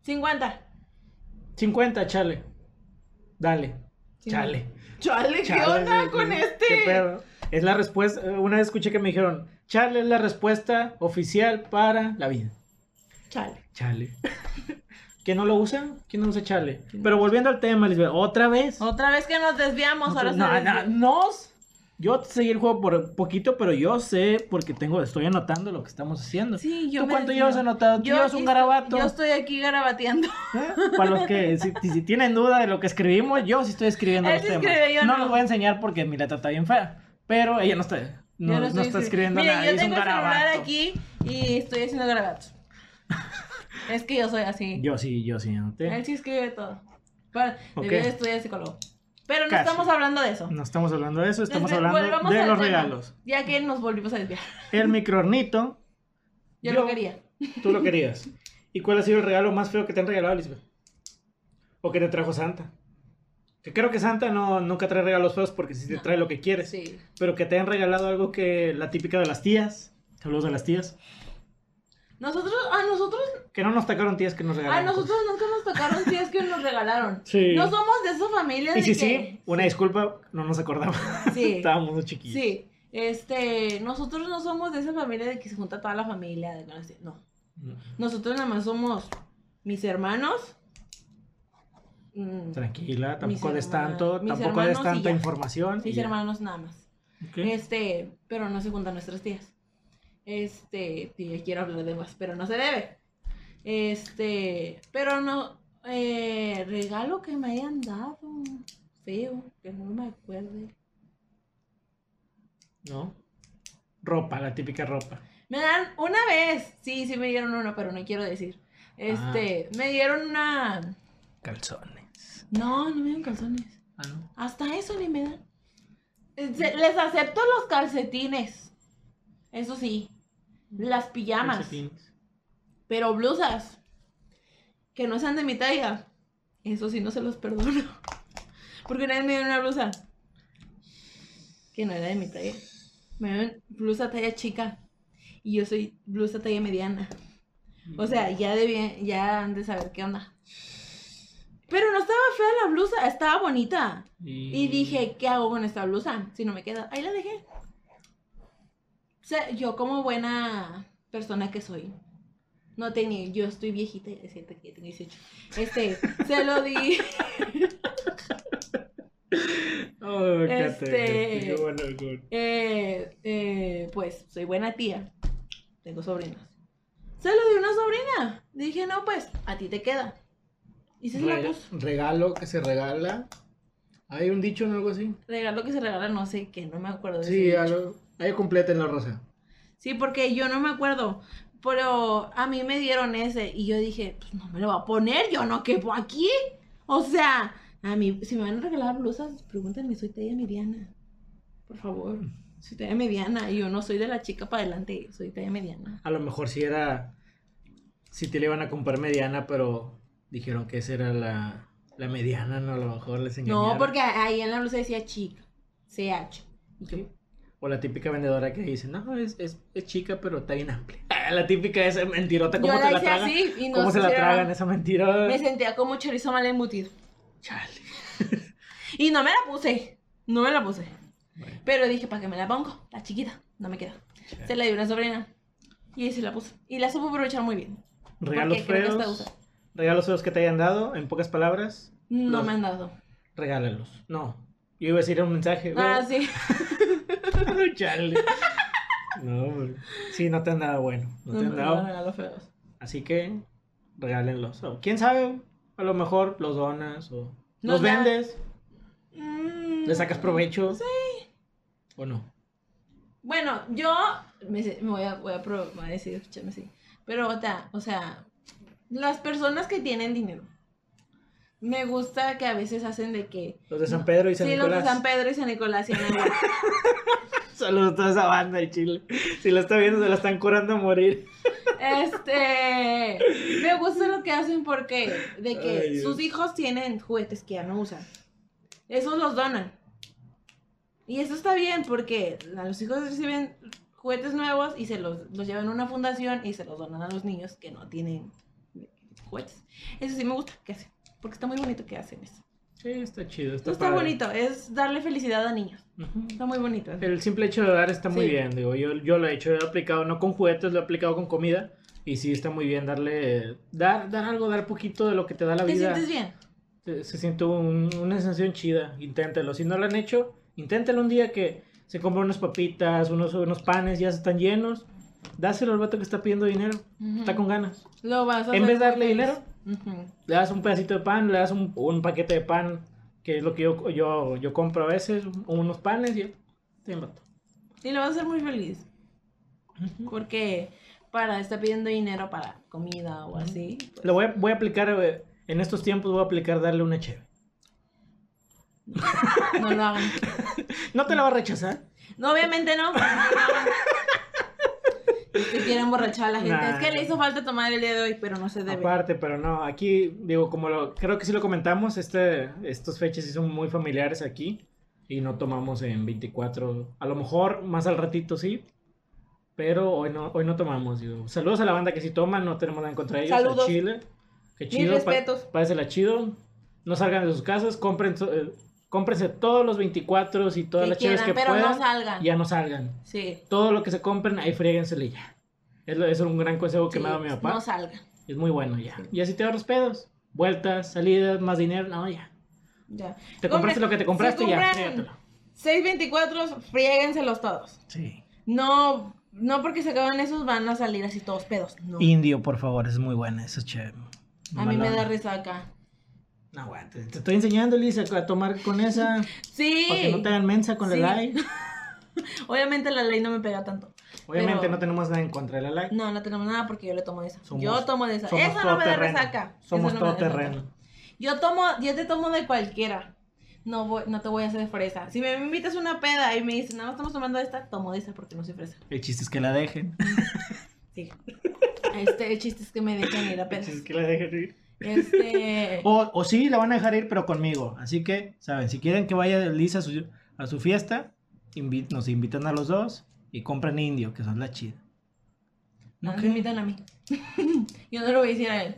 50. 50, chale. Dale. Sí. Chale. Chale, ¿qué Chale, onda con este? ¿Qué pedo? Es la respuesta. Una vez escuché que me dijeron: Chale es la respuesta oficial para la vida. Chale. Chale. *laughs* ¿Quién no lo usa? ¿Quién no usa chale? Pero volviendo al tema, Lisbeth, otra vez. Otra vez que nos desviamos, ahora no, se no, nos. Yo seguí el juego por poquito, pero yo sé porque tengo, estoy anotando lo que estamos haciendo. Sí, yo ¿Tú me cuánto llevas anotado? Tú Yo llevas un estoy- garabato. Yo estoy aquí garabateando. ¿Eh? Para los que, si, si tienen duda de lo que escribimos, yo sí estoy escribiendo Él los temas. escribe, no no. los voy a enseñar porque mi letra está bien fea. Pero ella no está, no, no estoy está escri- escribiendo Miren, nada. yo es un tengo el celular aquí y estoy haciendo garabatos. *laughs* es que yo soy así. Yo sí, yo sí anoté. Él sí escribe todo. Bueno, Ok. debió de estudiar psicólogo. Pero no Casi. estamos hablando de eso. No estamos hablando de eso, estamos Desde- hablando de los tema, regalos. Ya que nos volvimos a desviar. *laughs* El microornito, Yo, Yo- lo quería. tú lo querías. ¿Y cuál ha sido el regalo más feo que te han regalado, Lisbeth? ¿O que te trajo Santa? Que creo que Santa no, nunca trae regalos feos porque sí te No. trae lo que quieres. Sí. Pero que te han regalado algo que la típica de las tías. Saludos de las tías. Nosotros, a nosotros, Que no nos tocaron tías que nos a regalaron. nosotros nunca nos tocaron tías que nos regalaron. *laughs* Sí. No somos de esa familia de Y sí, que... sí, una disculpa, no nos acordamos. Sí. *laughs* Estábamos muy chiquillos. Sí. Este, nosotros no somos de esa familia de que se junta toda la familia. de- No. Nosotros nada más somos mis hermanos. mm, Tranquila, tampoco des tanto, tampoco des tanta información. mis hermanos nada más. Este, pero no se juntan nuestras tías. Este, sí, quiero hablar de más, pero no se debe. Este, pero no, eh, regalo que me hayan dado, feo, que no me acuerde. ¿No? Ropa, la típica ropa. Me dan una vez, sí, sí me dieron uno, pero no quiero decir. Este, me dieron una, Calzones. no, no me dieron calzones. Ah, no. Hasta eso ni me dan. Les acepto los calcetines. Eso sí. Las pijamas. Pero blusas. Que no sean de mi talla. Eso sí no se los perdono. *laughs* Porque una vez me dieron una blusa. Que no era de mi talla. Me dieron blusa talla chica. Y yo soy blusa talla mediana. O sea, ya debían, ya han de saber qué onda. Pero no estaba fea la blusa, estaba bonita. Y dije, ¿qué hago con esta blusa? Si no me queda, ahí la dejé. Sea, yo como buena persona que soy, no tenía, yo estoy viejita, es cierto que tengo 18. Este, *laughs* se lo di. Oh, Este- qué bueno, good. Eh, eh, pues soy buena tía. Tengo sobrinos. Se lo di una sobrina. Dije, no, pues a ti te queda. Y se la puso. regalo que se regala. ¿Hay un dicho o algo así? Regalo que se regala, no sé qué, no me acuerdo de Sí, algo. Ahí completa en la rosa. Sí, porque yo no me acuerdo. Pero a mí me dieron ese y yo dije, pues no me lo va a poner, yo no quepo aquí. O sea, a mí, si me van a regalar blusas, pregúntenme, soy talla mediana. Por favor, soy talla mediana. Y yo no soy de la chica para adelante, soy talla mediana. A lo mejor si era. Si te le iban a comprar mediana, pero dijeron que esa era la, la mediana, ¿no? A lo mejor les engañaron. No, porque ahí en la blusa decía chica, CH. Y yo. O la típica vendedora que dice, no, es, es, es chica, pero está bien amplia. *laughs* La típica esa mentirota, ¿cómo Yo te la la tragan? no ¿Cómo se la pusieron- tragan esa mentira? Me sentía como chorizo mal embutido. Chale. *laughs* Y no me la puse, no me la puse. Bueno, Pero dije, ¿para qué me la pongo? La chiquita, no me queda. chale. Se la dio una sobrina. Y ahí se la puso. Y la supo aprovechar muy bien. Regalos feos. Regalos feos que te hayan dado, en pocas palabras, No Los- me han dado. regálalos. No. Yo iba a decir un mensaje. Ah, sí. *laughs* *laughs* Chale. No, hombre. sí, no te han dado bueno. No te me han han dado. feos. Así que regálenlos. O, ¿Quién sabe? A lo mejor los donas o No los vendes. Mm, ¿Le sacas provecho? Sí. ¿O no? Bueno, yo me, voy, a, voy, a pro- voy a decir, escúchame así. Pero, o sea, o sea, las personas que tienen dinero. Me gusta que a veces hacen de que. Los de San Pedro y San sí, los Nicolás. de San Pedro y San Nicolás. y. *laughs* Saludos a toda esa banda de Chile. Si la está viendo, se la están curando a morir. Este, me gusta lo que hacen porque de que Ay, sus hijos tienen juguetes que ya no usan. Esos los donan. Y eso está bien porque a los hijos reciben juguetes nuevos y se los, los llevan a una fundación y se los donan a los niños que no tienen juguetes. Eso sí me gusta que hacen, porque está muy bonito que hacen eso. Sí, está chido. Está, Está, bonito, es darle felicidad a niños. Ujú. Está muy bonito. El simple hecho de dar está muy Sí. bien. Digo, yo, yo lo he hecho, lo he aplicado no con juguetes, lo he aplicado con comida. Y sí está muy bien darle, dar, dar algo, dar poquito de lo que te da la ¿Te vida. sientes bien? Se, se siente un- una sensación chida. Inténtelo. Si no lo han hecho, inténtelo un día que se compran unas papitas, unos, unos panes, ya están llenos. Dáselo al vato que está pidiendo dinero. Ujú. Está con ganas. Lo vas a En vez de darle feliz. dinero, Le das un pedacito de pan, le das un, un paquete de pan, que es lo que yo, yo, yo compro a veces, unos panes y ya. Ten, vato. Y lo vas a hacer muy feliz. Porque para estar pidiendo dinero para comida o así. pues, Lo voy a, voy a aplicar, eh, en estos tiempos voy a aplicar darle una cheve. no lo hagan. *laughs* ¿No te la va a rechazar? No, obviamente no. *laughs* No lo hagan. Es que quieren emborrachar a la gente. Nah. Es que le hizo falta tomar el día de hoy, pero no se debe. Aparte, pero no, aquí, digo, como lo, creo que sí lo comentamos, este, estos fechas sí son muy familiares aquí y no tomamos en 24, a lo mejor más al ratito sí, pero hoy no, hoy no tomamos, digo. Saludos a la banda que sí toman, no tenemos nada en contra de ellos, Saludos. a Chile, que Mis chido, pa- respetos. pásela chido, no salgan de sus casas, compren, eh, cómprense todos los 24 y todas Que las chaves que quieran, pero no puedan, salgan. ya no salgan. Sí. Todo lo que se compren, ahí fríguensele ya. Es, es un gran consejo que sí, me ha dado mi papá. No salgan. Es muy bueno ya. Sí. Y así te ahorras pedos. Vueltas, salidas, más dinero. No, ya. Ya. Te compraste lo que te compraste si y ya. frígatelo. 624, friéguenselos todos. Sí. No, no porque se acaban esos van a salir así todos pedos. No. Indio, por favor, es muy buena. Eso es chévere. A mí me da risa acá. No, aguante. Te estoy enseñando, Lisa, a tomar con esa. *laughs* Sí. Para que no te hagan mensa con Sí. la light. *laughs* Obviamente la ley no me pega tanto. Obviamente Pero- no tenemos nada en contra de la light. No, no tenemos nada porque yo le tomo de esa. Somos- yo tomo de esa. Esa no me da resaca. Somos no todo terreno. Yo tomo, yo te tomo de cualquiera. No voy, no te voy a hacer de fresa. Si me invitas una peda y me dices, nada más estamos tomando esta, tomo de esa porque no soy fresa. El chiste es que la dejen. *laughs* Sí. Este, el chiste es que me dejen ir a El pedas. chiste es que la dejen ir. Este. *laughs* O, o sí, la van a dejar ir, pero conmigo. Así que, ¿saben? Si quieren que vaya Lisa a su, a su fiesta, invi- nos invitan a los dos y compran indio, que son la chida. No ¿No me invitan a mí. *laughs* yo no lo voy a decir a él.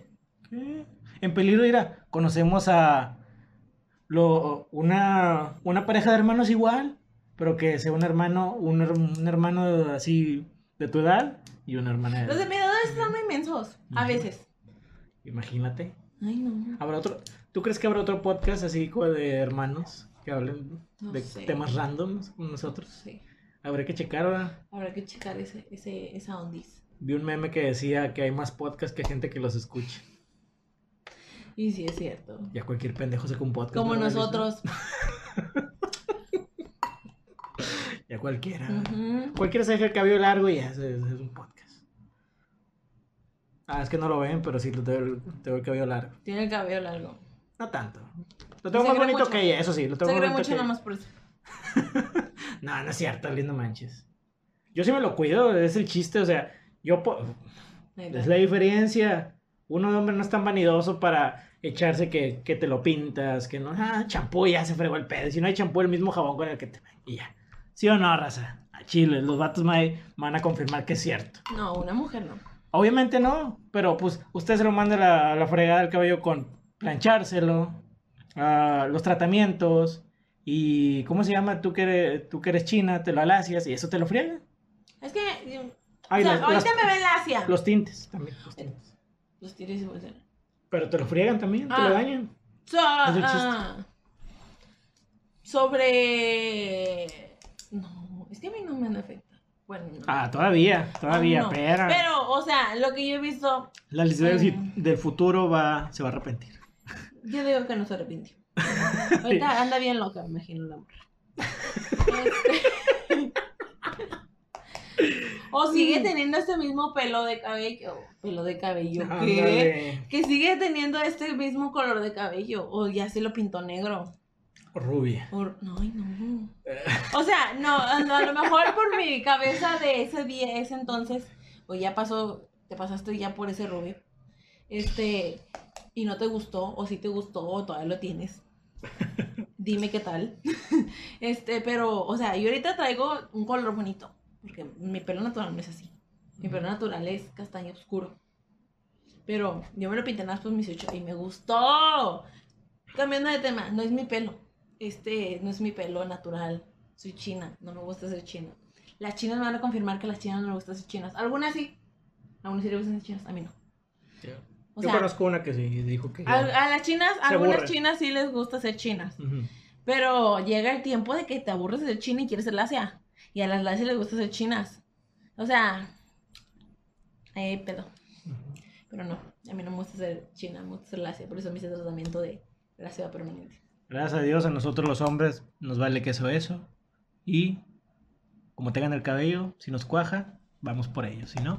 ¿Qué? En peligro irá, conocemos a lo, una, una pareja de hermanos igual, pero que sea un hermano, un, her- un hermano así de tu edad y una hermana de Los de mi edad están muy inmensos. A veces. Imagínate. Ay, no. ¿Habrá otro, ¿Tú crees que habrá otro podcast así como de hermanos que hablen No de sé. temas randoms con nosotros? Sí. Habrá que checar ahora. Habrá que checar ese, ese, esa ondis. Vi un meme que decía que hay más podcasts que gente que los escucha. Y sí, es cierto. Ya cualquier pendejo saca un podcast. Como nosotros. *laughs* Ya cualquiera. Cualquiera se deja el cabello largo y ya es un podcast. Ah, es que no lo ven, pero sí, tengo tengo el cabello largo. Tiene el cabello largo. No tanto. Lo tengo Se más bonito mucho. que ella, eso sí. Lo tengo Se más bonito mucho que nada más por eso. *laughs* No, no es cierto, lindo manches. Yo sí me lo cuido, es el chiste, o sea, yo... po- Es la diferencia. Uno de hombre no es tan vanidoso para echarse que, que te lo pintas, que no, ah, champú ya se fregó el pedo. Si no hay champú, el mismo jabón con el que te... Y ya. ¿Sí o no, raza? A Chile, los vatos me van a confirmar que es cierto. No, una mujer no. Obviamente no, pero pues usted se lo manda la, la fregada del cabello con planchárselo, ah, los tratamientos y ¿cómo se llama? Tú que eres, tú que eres china, te lo alacias y eso te lo friega. Es que. o Ay, sea, las- ahorita las- me ven lacia. Los tintes también, los tintes. Los tires y voltean. Pero te lo friegan también, te Ah. lo dañan. So, ah, sobre. No, es que a mí no me afecta. Bueno, no. Ah, todavía, todavía, no. pero Pero, o sea, lo que yo he visto, la Lisbeth Mm. del futuro va, se va a arrepentir. yo digo que no se arrepintió. *laughs* Ahorita anda bien loca, me imagino la mujer. Este- o sigue teniendo este mismo pelo de cabello. Pelo de cabello, ¿qué? Ándale. Que sigue teniendo este mismo color de cabello. O ya se lo pintó negro. Rubia. No, no. *laughs* O sea, no, a lo mejor por mi cabeza de ese día, ese entonces, o ya pasó, te pasaste ya por ese rubio. Este, y no te gustó, o si te gustó, o todavía lo tienes. *laughs* Dime qué tal. *laughs* Este, pero, o sea, yo ahorita traigo un color bonito, porque mi pelo natural no es así. Mi pelo natural es castaño oscuro. Pero yo me lo pinté en las 18 y me gustó. Cambiando de tema, no es mi pelo. Este no es mi pelo natural. Soy china, no me gusta ser china. Las chinas me van a confirmar que a las chinas no me gusta ser chinas. Algunas sí. Algunas sí les gustan ser chinas, a mí no. O Yo sea, conozco una que sí dijo que... a, a las chinas, algunas aburre. chinas sí les gusta ser chinas. Pero llega el tiempo de que te aburres de ser china y quieres ser lacia. Y a las lacias les gusta ser chinas. O sea, eh, pedo. Pero no, a mí no me gusta ser china, me gusta ser lacia. Por eso me hice tratamiento de lacia permanente. Gracias a Dios, a nosotros los hombres nos vale queso eso. Y como tengan el cabello, si nos cuaja, vamos por ello. Si no,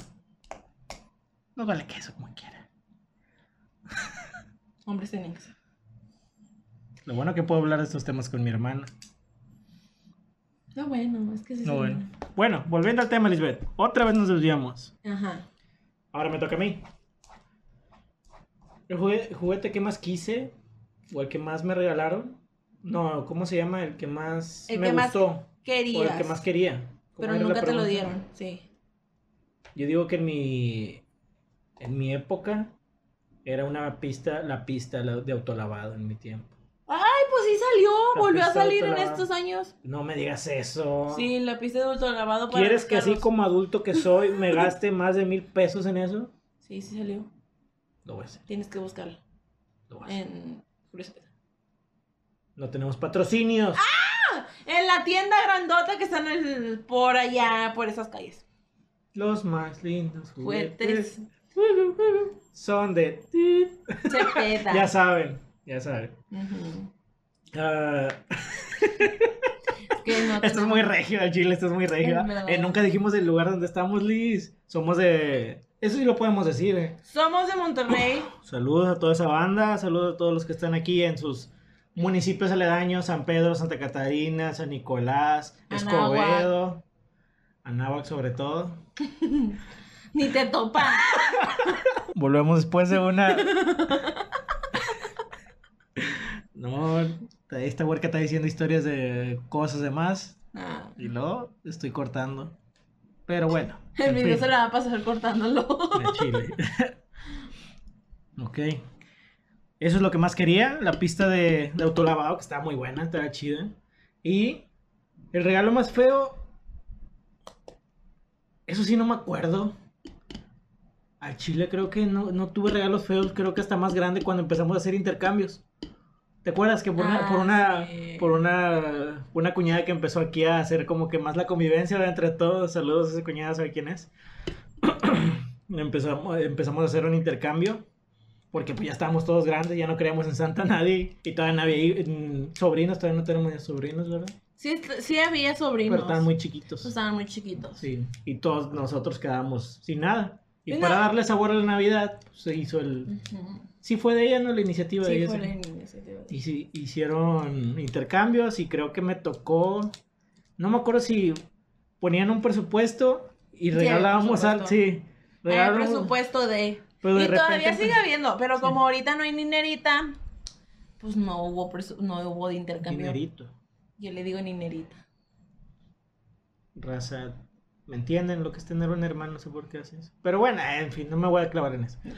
nos vale queso como quiera. *laughs* Hombres ser. Lo bueno que puedo hablar de estos temas con mi hermana. No, bueno, es que sí. No, bueno. Bueno, volviendo al tema, Lisbeth. Otra vez nos desviamos. Ajá. Ahora me toca a mí. El juguete que más quise, o el que más me regalaron. No, ¿cómo se llama? El que más El me que más gustó. O Querías. el que más quería. ¿Cómo pero nunca te lo dieron, sí. Yo digo que en mi, en mi época era una pista, la pista de autolavado en mi tiempo. Ay, pues sí salió, La volvió a salir en estos años. No me digas eso. Sí, la pista de autolavado para ¿Quieres que así como adulto que soy *laughs* me gaste más de mil pesos en eso? Sí, sí salió. Lo voy a hacer. Tienes que buscarlo Lo voy a hacer. en. No tenemos patrocinios. En la tienda grandota que está en el, por allá, por esas calles. Los más lindos juguetes Juguetes. son de... *laughs* Ya saben, ya saben. Ah, *laughs* Que no *laughs* esto es muy regio, chile, esto es muy regio. Eh, nunca dijimos el lugar donde estamos, Liz. Somos de... Eso sí lo podemos decir, eh. Somos de Monterrey. *clears throat* Saludos a toda esa banda, saludos a todos los que están aquí en sus municipios aledaños, San Pedro, Santa Catarina, San Nicolás, Anáhuac. Escobedo, Anáhuac sobre todo. *laughs* Ni te topa. *laughs* Volvemos después de una... No, esta huerca está diciendo historias de cosas de más Ah, y luego estoy cortando. Pero bueno. *laughs* el video fin. se la va a pasar cortándolo. de Chile. *laughs* ok. Eso es lo que más quería. La pista de, de autolavado, que estaba muy buena, estaba chida. Y el regalo más feo. Eso sí, no me acuerdo. Al Chile creo que no, no tuve regalos feos. Creo que hasta más grande cuando empezamos a hacer intercambios. ¿Te acuerdas que por una, Ah, por una, sí. por una, una cuñada que empezó aquí a hacer como que más la convivencia entre todos? Saludos a esa cuñada, ¿sabe quién es? *clears throat* empezamos, empezamos a hacer un intercambio Porque pues ya estábamos todos grandes, ya no creíamos en Santa nadie. Y todavía no había mm, sobrinos, todavía no tenemos sobrinos, ¿verdad? Sí, sí había sobrinos. Pero estaban muy chiquitos. Estaban muy chiquitos. Sí, y todos nosotros quedamos sin nada. Y Y para darle sabor a la Navidad, pues, se hizo el... Ujú. Sí fue de ella, ¿no? La iniciativa de ella. fue la iniciativa. Y sí, hicieron intercambios y creo que me tocó... No me acuerdo si ponían un presupuesto y regalábamos al... presupuesto. Sí, Hay regalábamos... presupuesto de... Pero de y todavía sigue pues, habiendo, pero sí. como ahorita no hay ninerita, pues no hubo, presu- no hubo de intercambio. Dinerito, Yo le digo ninerita. raza... ¿Me entienden lo que es tener un hermano? No sé por qué haces. Pero bueno, en fin, no me voy a clavar en eso. *laughs*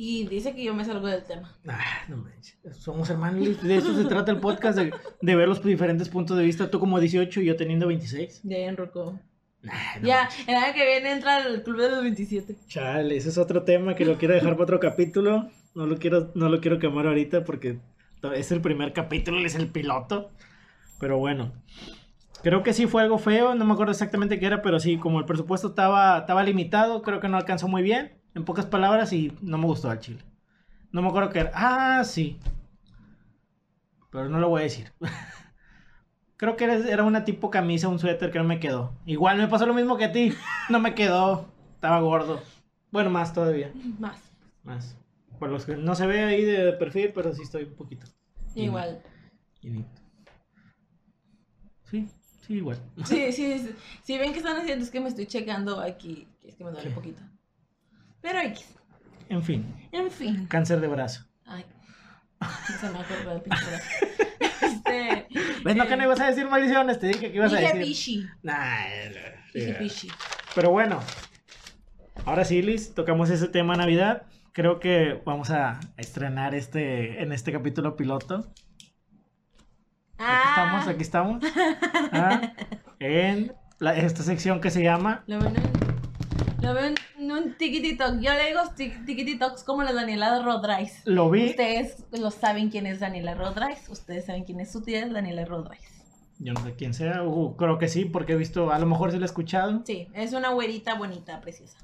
Y dice que yo me salgo del tema. Ah, no manches. Somos hermanos. De eso se trata el podcast, de, de ver los diferentes puntos de vista. Tú como 18 y yo teniendo 26. Ya enrocó. Nah, no Ya, el año que viene entra al club de los 27. Chale, ese es otro tema que lo quiero dejar para otro capítulo. No lo quiero, no lo quiero quemar ahorita porque es el primer capítulo, es el piloto. Pero bueno. Creo que sí fue algo feo, no me acuerdo exactamente qué era, pero sí, como el presupuesto estaba, estaba limitado, creo que no alcanzó muy bien, en pocas palabras, y no me gustó al chile. No me acuerdo qué era. Ah, sí. Pero no lo voy a decir. *laughs* Creo que era, era una tipo camisa, un suéter que no me quedó. Igual me pasó lo mismo que a ti. No me quedó. Estaba gordo. Bueno, más todavía. Más. Más. Por los que no se ve ahí de perfil, pero sí estoy un poquito. Igual. llenito. Sí, sí, igual. Sí, *laughs* sí, sí. Si ven que están haciendo, es que me estoy checando aquí. Es que me duele un poquito. Pero X. En fin, En fin. cáncer de brazo. Ay. Se me acuerdo del pinche brazo. *laughs* Este. ¿Ves? No que no ibas a decir maldiciones, te dije que ibas a decir. pichi. Nah, Dije pichi. Pero bueno, ahora sí, Liz, tocamos ese tema Navidad. Creo que vamos a estrenar este en este capítulo piloto. Aquí estamos, aquí estamos. *laughs* Ah, en la- esta sección que se llama Lo en, lo ven en un tiquititok. Yo le digo tiquititoks como la Daniela Rodríguez. Lo vi. Ustedes lo saben quién es Daniela Rodríguez. Ustedes saben quién es su tía, Daniela Rodríguez. Yo no sé quién sea, uh, creo que sí, porque he visto, a lo mejor sí lo he escuchado. Sí, es una güerita bonita, preciosa.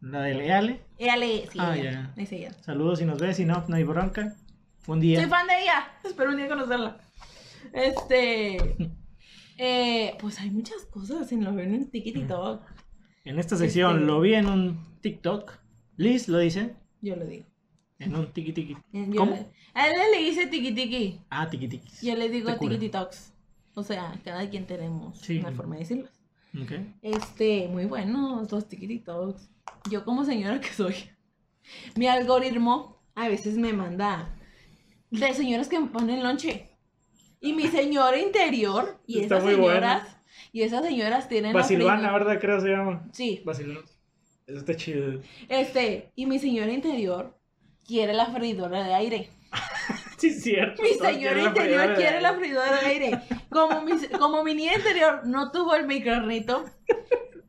La de Leale. Ella le. Sí, Ah, ella. Es ella. Saludos si nos ves, si no, no hay bronca. Un día. Soy fan de ella. Espero un día conocerla. Este. *laughs* eh, pues hay muchas cosas en lo en tiquititok. En esta sección Este- lo vi en un TikTok. Liz lo dice. Yo lo digo. En un tiki tiki. Yo ¿Cómo? le- a él le dice tiquitiki. Ah, tiki tiki. Yo le digo Te cura. tiquititoks. O sea, cada quien tenemos Sí. una forma de decirlo. Ok. Este, muy buenos los tiquititoks. Yo como señora que soy, *laughs* mi algoritmo a veces me manda de señoras que me ponen lonche. Y mi señora interior y Está esas muy señoras y esas señoras tienen Basilvana, ¿verdad? Creo que se llama. Sí, Basilvana. Eso está chido. este, y mi señora interior quiere la freidora de aire. *laughs* Sí, es cierto. Mi señora la interior quiere la freidora de aire. Como mi, como mi niña interior no tuvo el microornito,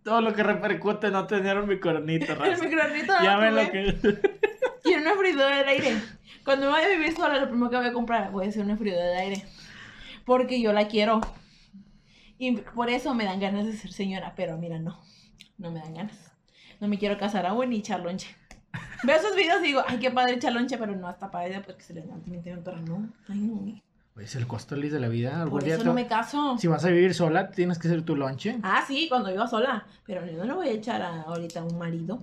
Todo lo que repercute no tener un micronito, el microornito no Ya lo que. Quiero una freidora de aire. Cuando me vaya a vivir sola, lo primero que voy a comprar voy a hacer una freidora de aire. Porque yo la quiero. Y por eso me dan ganas de ser señora. Pero mira, no. No me dan ganas. No me quiero casar aún ni echar lonche. Veo esos videos y digo, ay, qué padre echar lonche, pero no hasta padre porque se levanta mi interior, pero no. Ay, no. Es el costo Liz de la vida. Algún Por día eso te- no me caso. Si vas a vivir sola, tienes que hacer tu lonche. Ah, sí, cuando iba sola. Pero yo no le voy a echar a- ahorita a un marido.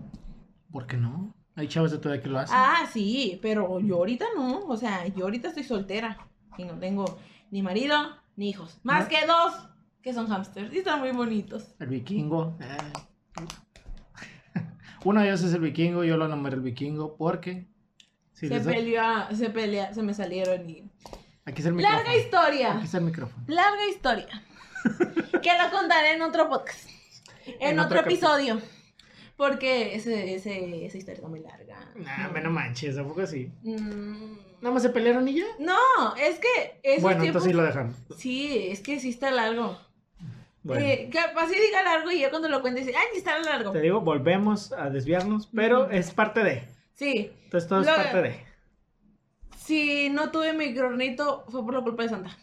¿Por qué no? Hay chavos de todavía que lo hacen. Ah, sí, pero yo ahorita no. O sea, yo ahorita estoy soltera. Y no tengo ni marido ni hijos. Más ¿No? que dos, que son hamsters. Y están muy bonitos. El vikingo. eh. *laughs* Uno de ellos es el vikingo, yo lo nombré el vikingo porque. si se peleó, se pelea, se me salieron y. Aquí está el micrófono. Larga historia. Aquí está el micrófono. Larga *laughs* historia. que lo contaré en otro podcast. En, En otro, episodio. Porque ese, ese, esa historia está muy larga. Nah, me no manches, tampoco así. Mm, Nada más se pelearon y ya. no, es que esos bueno, tiempos... entonces sí lo dejamos. Sí, es que sí está largo. Bueno, Eh, capaz sí diga largo y yo cuando lo cuente dice, ay, está largo. te digo, volvemos a desviarnos, pero es parte de. Sí, Entonces todo es Lo- parte de. si no tuve micronito fue por la culpa de Santa.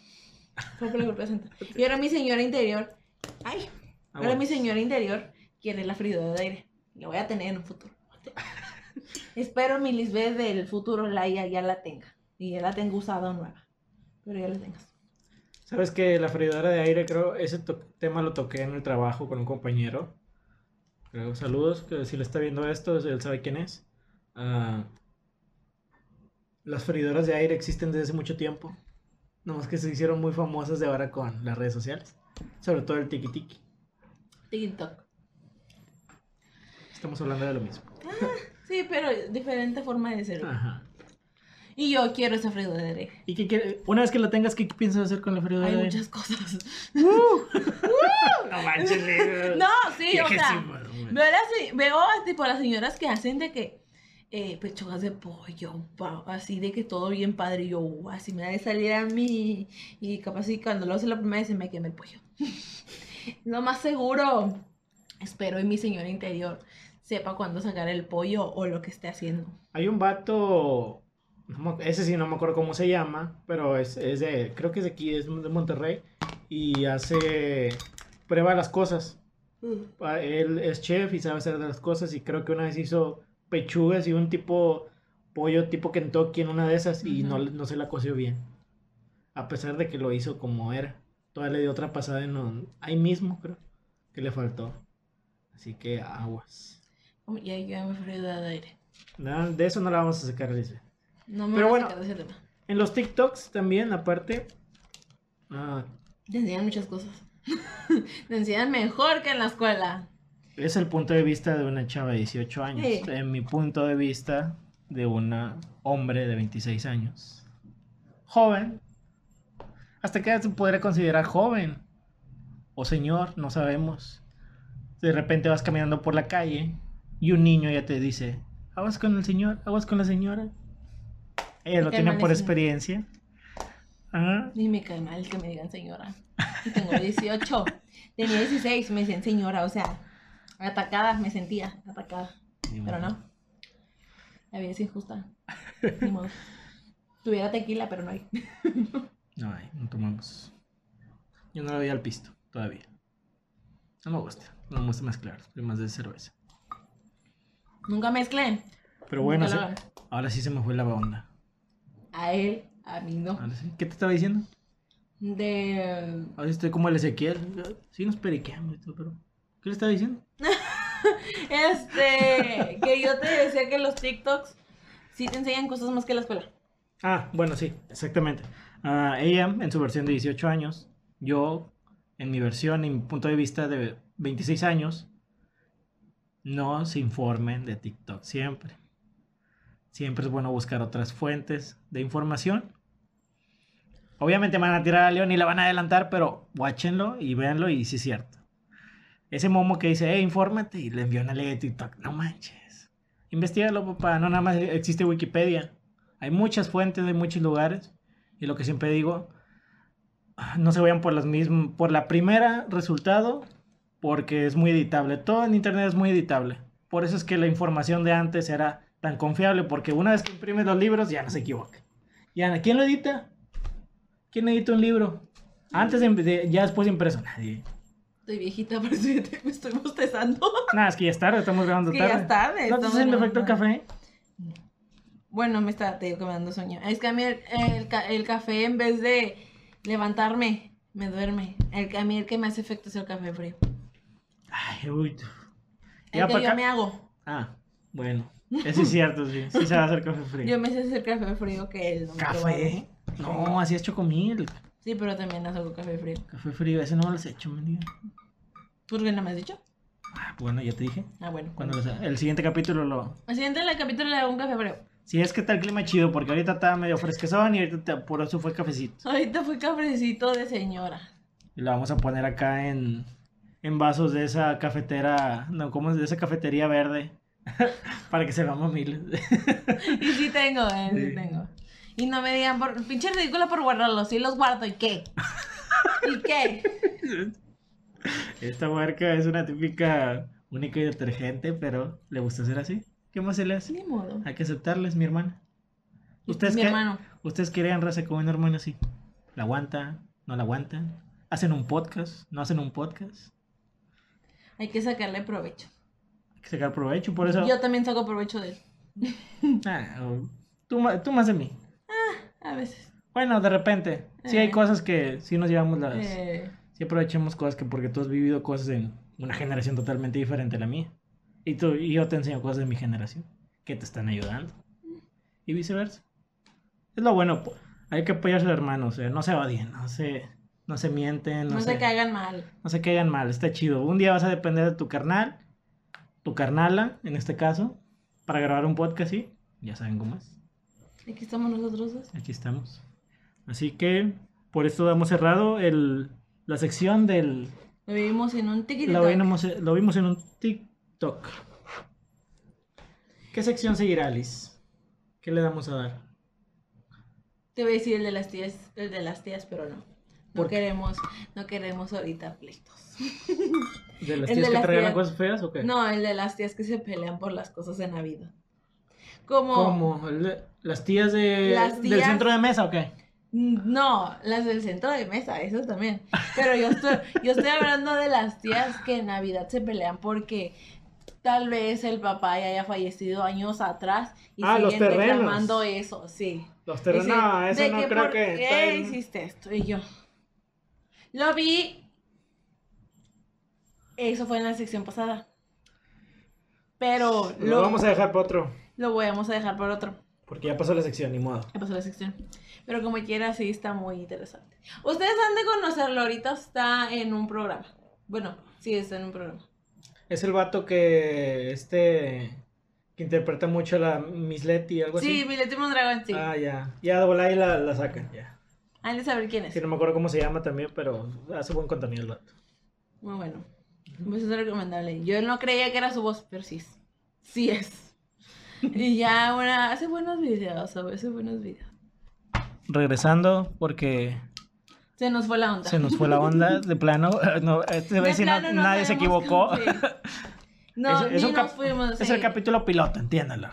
Fue por la culpa de Santa. Y ahora mi señora interior, ay, Ah, ahora bueno. mi señora interior quiere la freidora de aire. La voy a tener en un futuro. *laughs* Espero mi Lisbeth del futuro la ya, ya la tenga. Y ya la tengo usada nueva. Pero ya la tengas. Sabes que la freidora de aire, creo, ese tema lo toqué en el trabajo con un compañero. Creo, saludos, que si le está viendo esto, él sabe quién es. Ah, las freidoras de aire existen desde hace mucho tiempo. Nomás que se hicieron muy famosas de ahora con las redes sociales. Sobre todo el tiki tiki. TikTok. Estamos hablando de lo mismo. Sí, pero diferente forma de ser. Ajá. Y yo quiero esa freidora. ¿Y qué quiere- Una vez que la tengas, ¿qué piensas hacer con la freidora Hay muchas cosas. *laughs* No manches. No, sí, o sea, veo, las, veo tipo las señoras que hacen de que eh, pechugas de pollo, así de que todo bien padre, y yo, "Uh, así me ha de salir a mí, y capaz y cuando lo hace la primera vez se me quema el pollo. *laughs* Lo más seguro, espero en mi señor interior sepa cuándo sacar el pollo o lo que esté haciendo. Hay un vato, ese sí no me acuerdo cómo se llama, pero es, es de, creo que es de aquí, es de Monterrey, y hace, prueba las cosas. Ah, Él es chef y sabe hacer las cosas, y creo que una vez hizo pechugas y un tipo, pollo tipo Kentucky en una de esas, y no, no se la coció bien. A pesar de que lo hizo como era. Todavía le dio otra pasada en un- ahí mismo, creo, que le faltó. Así que aguas. Oh, Ya ya me freidora de aire. Nada, de eso no la vamos a sacar, Lisbeth. No me Pero voy a bueno. sacar de ese tema. En los TikToks también, aparte. ah, Te enseñan muchas cosas. *laughs* Te enseñan mejor que en la escuela. es el punto de vista de una chava de 18 años. Sí. En mi punto de vista de un hombre de 26 años. Joven. ¿Hasta qué edad se podría considerar joven? O señor, no sabemos. De repente vas caminando por la calle y un niño ya te dice, aguas con el señor, aguas con la señora. Ella lo tiene por experiencia. Ajá. Y me cae mal que me digan señora. Y tengo 18. Tenía 16, me decían señora. O sea, atacada, me sentía atacada. Ni Pero modo. no. La vida es injusta. Ni modo. Tuviera tequila, pero no hay. No, ay, no tomamos. Yo no le doy al pisto todavía. No me gusta. No me gusta mezclar. Soy más de cerveza. Nunca mezclé. Pero bueno, ahora sí se me fue la onda. A él, a mí no. Ahora sí. ¿Qué te estaba diciendo? De. Ahora sí estoy como el Ezequiel. Sí nos periqueamos y todo, pero... ¿Qué le estaba diciendo? *laughs* Este. Que yo te decía que los TikToks sí te enseñan cosas más que la escuela. Ah, bueno, sí, exactamente. Ah, ella en su versión de 18 años, yo en mi versión, en mi punto de vista de 26 años, no se informen de TikTok siempre. Siempre es bueno buscar otras fuentes de información. Obviamente van a tirar a León y la van a adelantar, pero watchenlo y véanlo y sí es cierto. Ese momo que dice, eh, infórmate y le envió una ley de TikTok. No manches. Investígalo, papá. No nada más existe Wikipedia. Hay muchas fuentes, hay muchos lugares. Y lo que siempre digo, ah, no se vayan por las mismas, por la primera resultado, porque es muy editable. Todo en internet es muy editable. Por eso es que la información de antes era tan confiable, porque una vez que imprimes los libros ya no se equivoca. Ya, ¿quién lo edita? ¿Quién edita un libro? Antes de, de- ya después de impreso, nadie. Estoy viejita, *laughs* pero sí te- me estoy bostezando. *laughs* Nada, es que ya es tarde, estamos grabando Es que ya tarde. es tarde, ¿No te efecto el grabando. café? Bueno, me está, te digo que me dando sueño. Es que a mí el, el ca- el café, en vez de levantarme, me duerme. El, a mí el que me hace efecto es el café frío. Ay, uy. El Ya que pa' yo acá- me hago. Ah, bueno. *laughs* Eso es cierto, sí. Sí se va a hacer café frío. Yo me sé hacer café frío que me ¿Café? No, así es chocomil. Sí, pero también hago café frío. Café frío, ese no me lo has hecho, mendiga. ¿Por qué no me has dicho? Ah, bueno, ya te dije. Ah, bueno. Cuando los- el siguiente capítulo lo... Al siguiente el capítulo le hago un café frío. Si es que está el clima chido, porque ahorita está medio fresquezón y ahorita te- por eso fue cafecito. Ahorita fue cafecito de señora. Y lo vamos a poner acá en, en vasos de esa cafetera, no, ¿cómo es? De esa cafetería verde. *laughs* Para que se vea mamil. *laughs* Y sí tengo, eh, sí Sí. tengo. Y no me digan, por, pinche ridículo por guardarlos. Sí los guardo, ¿y qué? ¿Y qué? *laughs* Esta marca es una típica única y detergente, pero le gusta hacer así. ¿Qué más se le hace? Ni modo. Hay que aceptarles, mi hermana. ¿Ustedes Mi hermano. ¿Ustedes querían raza con un hermano así? ¿La aguantan? ¿No la aguantan? ¿Hacen un podcast? ¿No hacen un podcast? Hay que sacarle provecho. Hay que sacar provecho, por eso... Yo también saco provecho de él. *laughs* Ah, tú, tú más de mí. A veces. Bueno, de repente. Sí hay Eh. cosas que sí nos llevamos las... Eh, Sí aprovechemos cosas que porque tú has vivido cosas en una generación totalmente diferente a la mía. Y, tú, y yo te enseño cosas de mi generación que te están ayudando. Y viceversa. Es lo bueno. Hay que apoyarse al hermano. O sea, no se odien, no se, no se mienten. No, no se, se caigan mal. no se caigan mal. Está chido. Un día vas a depender de tu carnal, tu carnala, en este caso, para grabar un podcast y ya saben cómo es. Aquí estamos nosotros dos. Aquí estamos. Así que por esto damos cerrado el, la sección del... Lo vivimos en un. Lo vimos, lo vimos en un TikTok. ¿Qué sección seguirá, Alice? ¿Qué le damos a dar? Te voy a decir el de las tías, el de las tías, pero no. No ¿Por qué? queremos, no queremos ahorita pleitos. *laughs* ¿De las El tías de que regalan tías. cosas feas o qué? No, el de las tías que se pelean por las cosas en la vida. Como ¿Cómo? ¿El de- ¿Las tías, de, Las del centro de mesa o qué? No, las del centro de mesa, esas también. Pero yo estoy, yo estoy hablando de las tías que en Navidad se pelean porque tal vez el papá ya haya fallecido años atrás y Ah, siguen reclamando eso, sí. Los terrenos, no, eso de no que creo por que... qué está en- hiciste esto? Y yo lo vi. Eso fue en la sección pasada. Pero Lo lo, vamos a dejar para otro, lo vamos a dejar por otro. porque ya pasó la sección, ni modo. Ya pasó la sección. Pero como quiera, sí está muy interesante. Ustedes han de conocerlo, ahorita está en un programa. Bueno, sí está en un programa. Es el vato que, este, que interpreta mucho a la Miss Letty, algo Sí, así. Billet Mondragón, sí. Ah, ya. Ya de la, la sacan, ya. Han de saber quién es. Sí, no me acuerdo cómo se llama también, pero hace buen contenido el vato. Muy bueno. Pues es recomendable. Yo no creía que era su voz, pero sí es. Sí es. Y ya una, hace buenos videos, hace buenos videos. Regresando, porque Se nos fue la onda. se nos fue la onda de plano. *laughs* No, este De plano no nadie se equivocó. sí. *laughs* No, es, es ni un nos cap- fuimos. es sí. el capítulo piloto, entiéndalo.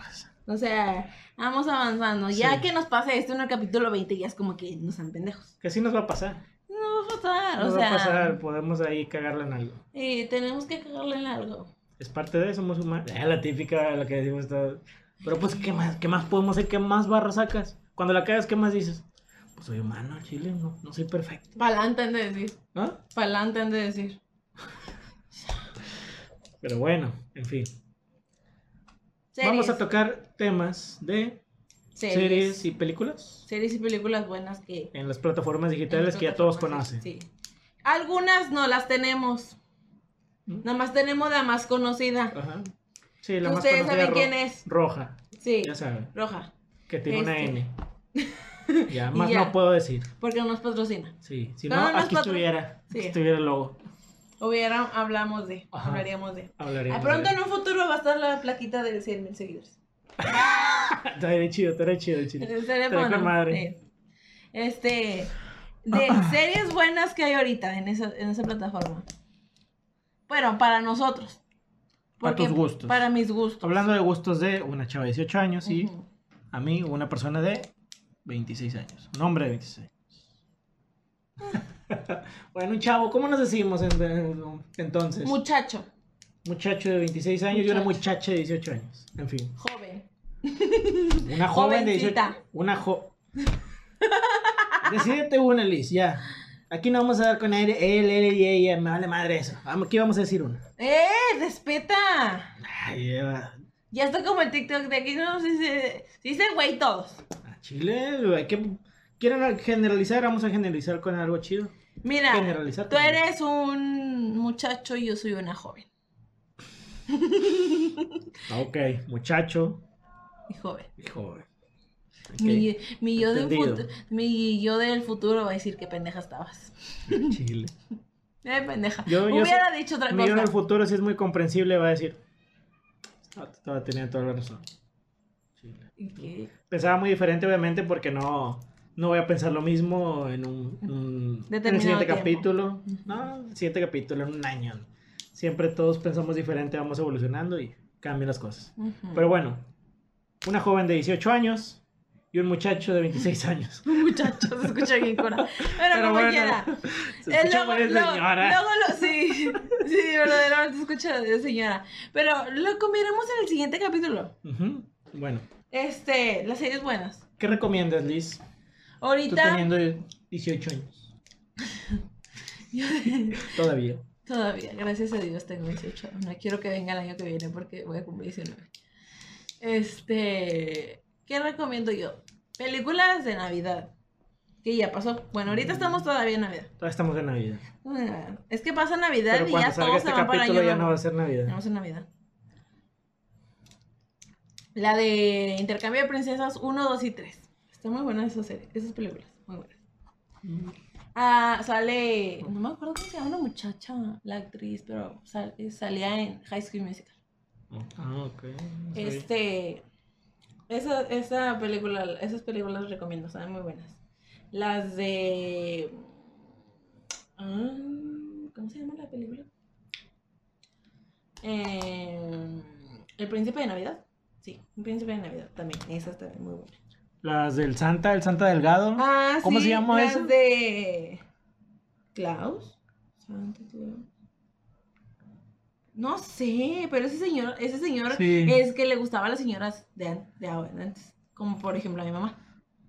O sea, vamos avanzando. Ya Sí. que nos pase esto en el capítulo 20, ya es como que no sean pendejos. Que sí nos va a pasar. No va a pasar, Nos o va sea. a pasar, podemos ahí cagarla en algo. Y tenemos que cagarle en algo. Es parte de, somos humanos. Ah, la típica, la que decimos todo. Pero pues, ¿qué más, ¿qué más podemos hacer? ¿Qué más barra sacas? Cuando la cagas, ¿qué más dices? Pues soy humano, chile, no, no soy perfecto. Pa'lante han de decir. ¿Ah? Pa'lante han de decir. Pero bueno, en fin. Series. Vamos a tocar temas de series. series y películas Series y películas buenas que. en las plataformas digitales que ya todos conocen. Sí. Algunas no las tenemos. ¿Mm? Nada más tenemos la más conocida. Ajá. Sí, la más Ustedes conocida saben ro- quién es. Roja, Sí. ya saben, Roja. que tiene una Este. N. *laughs* Ya, más ya. no puedo decir. Porque no nos patrocina. Sí, si no, aquí estuviera, Sí. aquí estuviera el logo. Hubiera, hablamos de. Ajá. Hablaríamos de. Hablaríamos A pronto de- en un futuro va a estar la plaquita de 100 mil seguidores. *laughs* Estaría chido, estaría chido, chido. Estaría con madre. sí. Este. De *laughs* series buenas que hay ahorita en esa, en esa plataforma. Bueno, para nosotros. Para tus gustos. Para mis gustos. Hablando de gustos de una chava de 18 años y a mí una persona de 26 años. Un hombre de 26 años. *laughs* *laughs* bueno, un chavo, ¿cómo nos decimos en- en- entonces? Muchacho, Muchacho de 26 años y una Muchacho. muchacha de 18 años. En fin. joven. Una joven de 18 Jovencita. Una jo... Decídete una, Liz, ya. Aquí no vamos a dar con él, él, él y ella. Me vale madre eso. Aquí vamos a decir una. ¡Eh! ¡Respeta! Ay, Eva. Ya está como el TikTok de aquí, no si se dice güey todos. A Chile, hay que... ¿Quieren generalizar? Vamos a generalizar con algo chido. Mira, Generalizar tú también. eres un muchacho y yo soy una joven. *laughs* Ok, muchacho Y joven. y joven. Mi, mi yo del mi yo del futuro va a decir que pendeja estabas. Chile. *laughs* Eh, pendeja. Yo- yo Hubiera dicho otra Mi yo en cosa. el futuro, si es muy comprensible, va a decir... "Ah, Estaba teniendo toda la razón. Chile. ¿Y qué? Pensaba muy diferente, obviamente, porque no, no voy a pensar lo mismo en un, en un- en el siguiente tiempo. capítulo. No, el siguiente capítulo, en un año. Siempre todos pensamos diferente, vamos evolucionando y cambian las cosas. Ujú. Pero bueno, una joven de 18 años y un muchacho de 26 años. *laughs* Muchacho, se escucha bien cora. Pero, Pero como bueno, quiera. Se escucha luego, muy de luego- señora. luego lo- sí, *laughs* sí, verdaderamente se escucha de señora. Pero lo combinamos en el siguiente capítulo. Bueno, Este, las series buenas. ¿qué recomiendas, Liz? Tú Ahorita. teniendo 18 años. *laughs* Todavía. Todavía, gracias a Dios tengo 18. No quiero que venga el año que viene porque voy a cumplir 19. Este, ¿qué recomiendo yo? Películas de Navidad. Que ya pasó. Bueno, ahorita estamos todavía en Navidad. Todavía estamos en Navidad. Es que pasa Navidad Pero y ya salga todos se este van para año ya no va a ser Navidad. Estamos en Navidad. La de Intercambio de Princesas 1, 2 y 3. Está muy buena esa serie, esas películas. Muy buenas. Ah, sale. No me acuerdo cómo se llama la muchacha, la actriz, pero sal- salía en High School Musical. Ah, ok. no. Este. Esa, esa película, esas películas las recomiendo, están muy buenas. Las de. ah, ¿Cómo se llama la película? Eh, El Príncipe de Navidad. Sí, El Príncipe de Navidad también. Esa está muy buena. Las del Santa, el Santa Delgado. Ah, ¿Cómo sí, se llama las esa? de. Klaus. Santa Claus. No sé, pero ese señor, ese señor Sí. es que le gustaba a las señoras de, an- de antes. Como por ejemplo a mi mamá.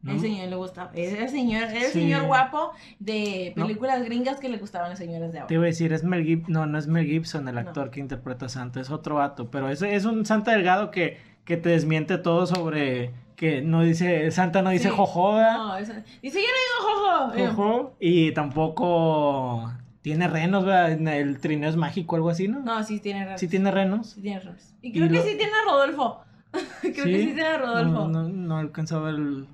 ¿No? El señor le gustaba. El señor, el Sí. señor guapo de No. películas gringas que le gustaban a las señoras de Te ahora. iba a decir, es Mel Gibson. No, no es Mel Gibson el No. actor que interpreta a Santa, es otro vato. Pero ese es un Santa Delgado que, que te desmiente todo sobre. Que no dice. Santa no dice Sí. jojo, ¿verdad? No, esa- Dice, yo no digo jojo. Jojo. Y tampoco. Tiene renos, ¿verdad? El trineo es mágico, algo así, ¿no? No, sí tiene razón. Sí tiene renos. Sí tiene razón. Y Y creo que lo- sí tiene a Rodolfo. *laughs* creo que sí tiene a Rodolfo. No, no, no alcanzó a ver el-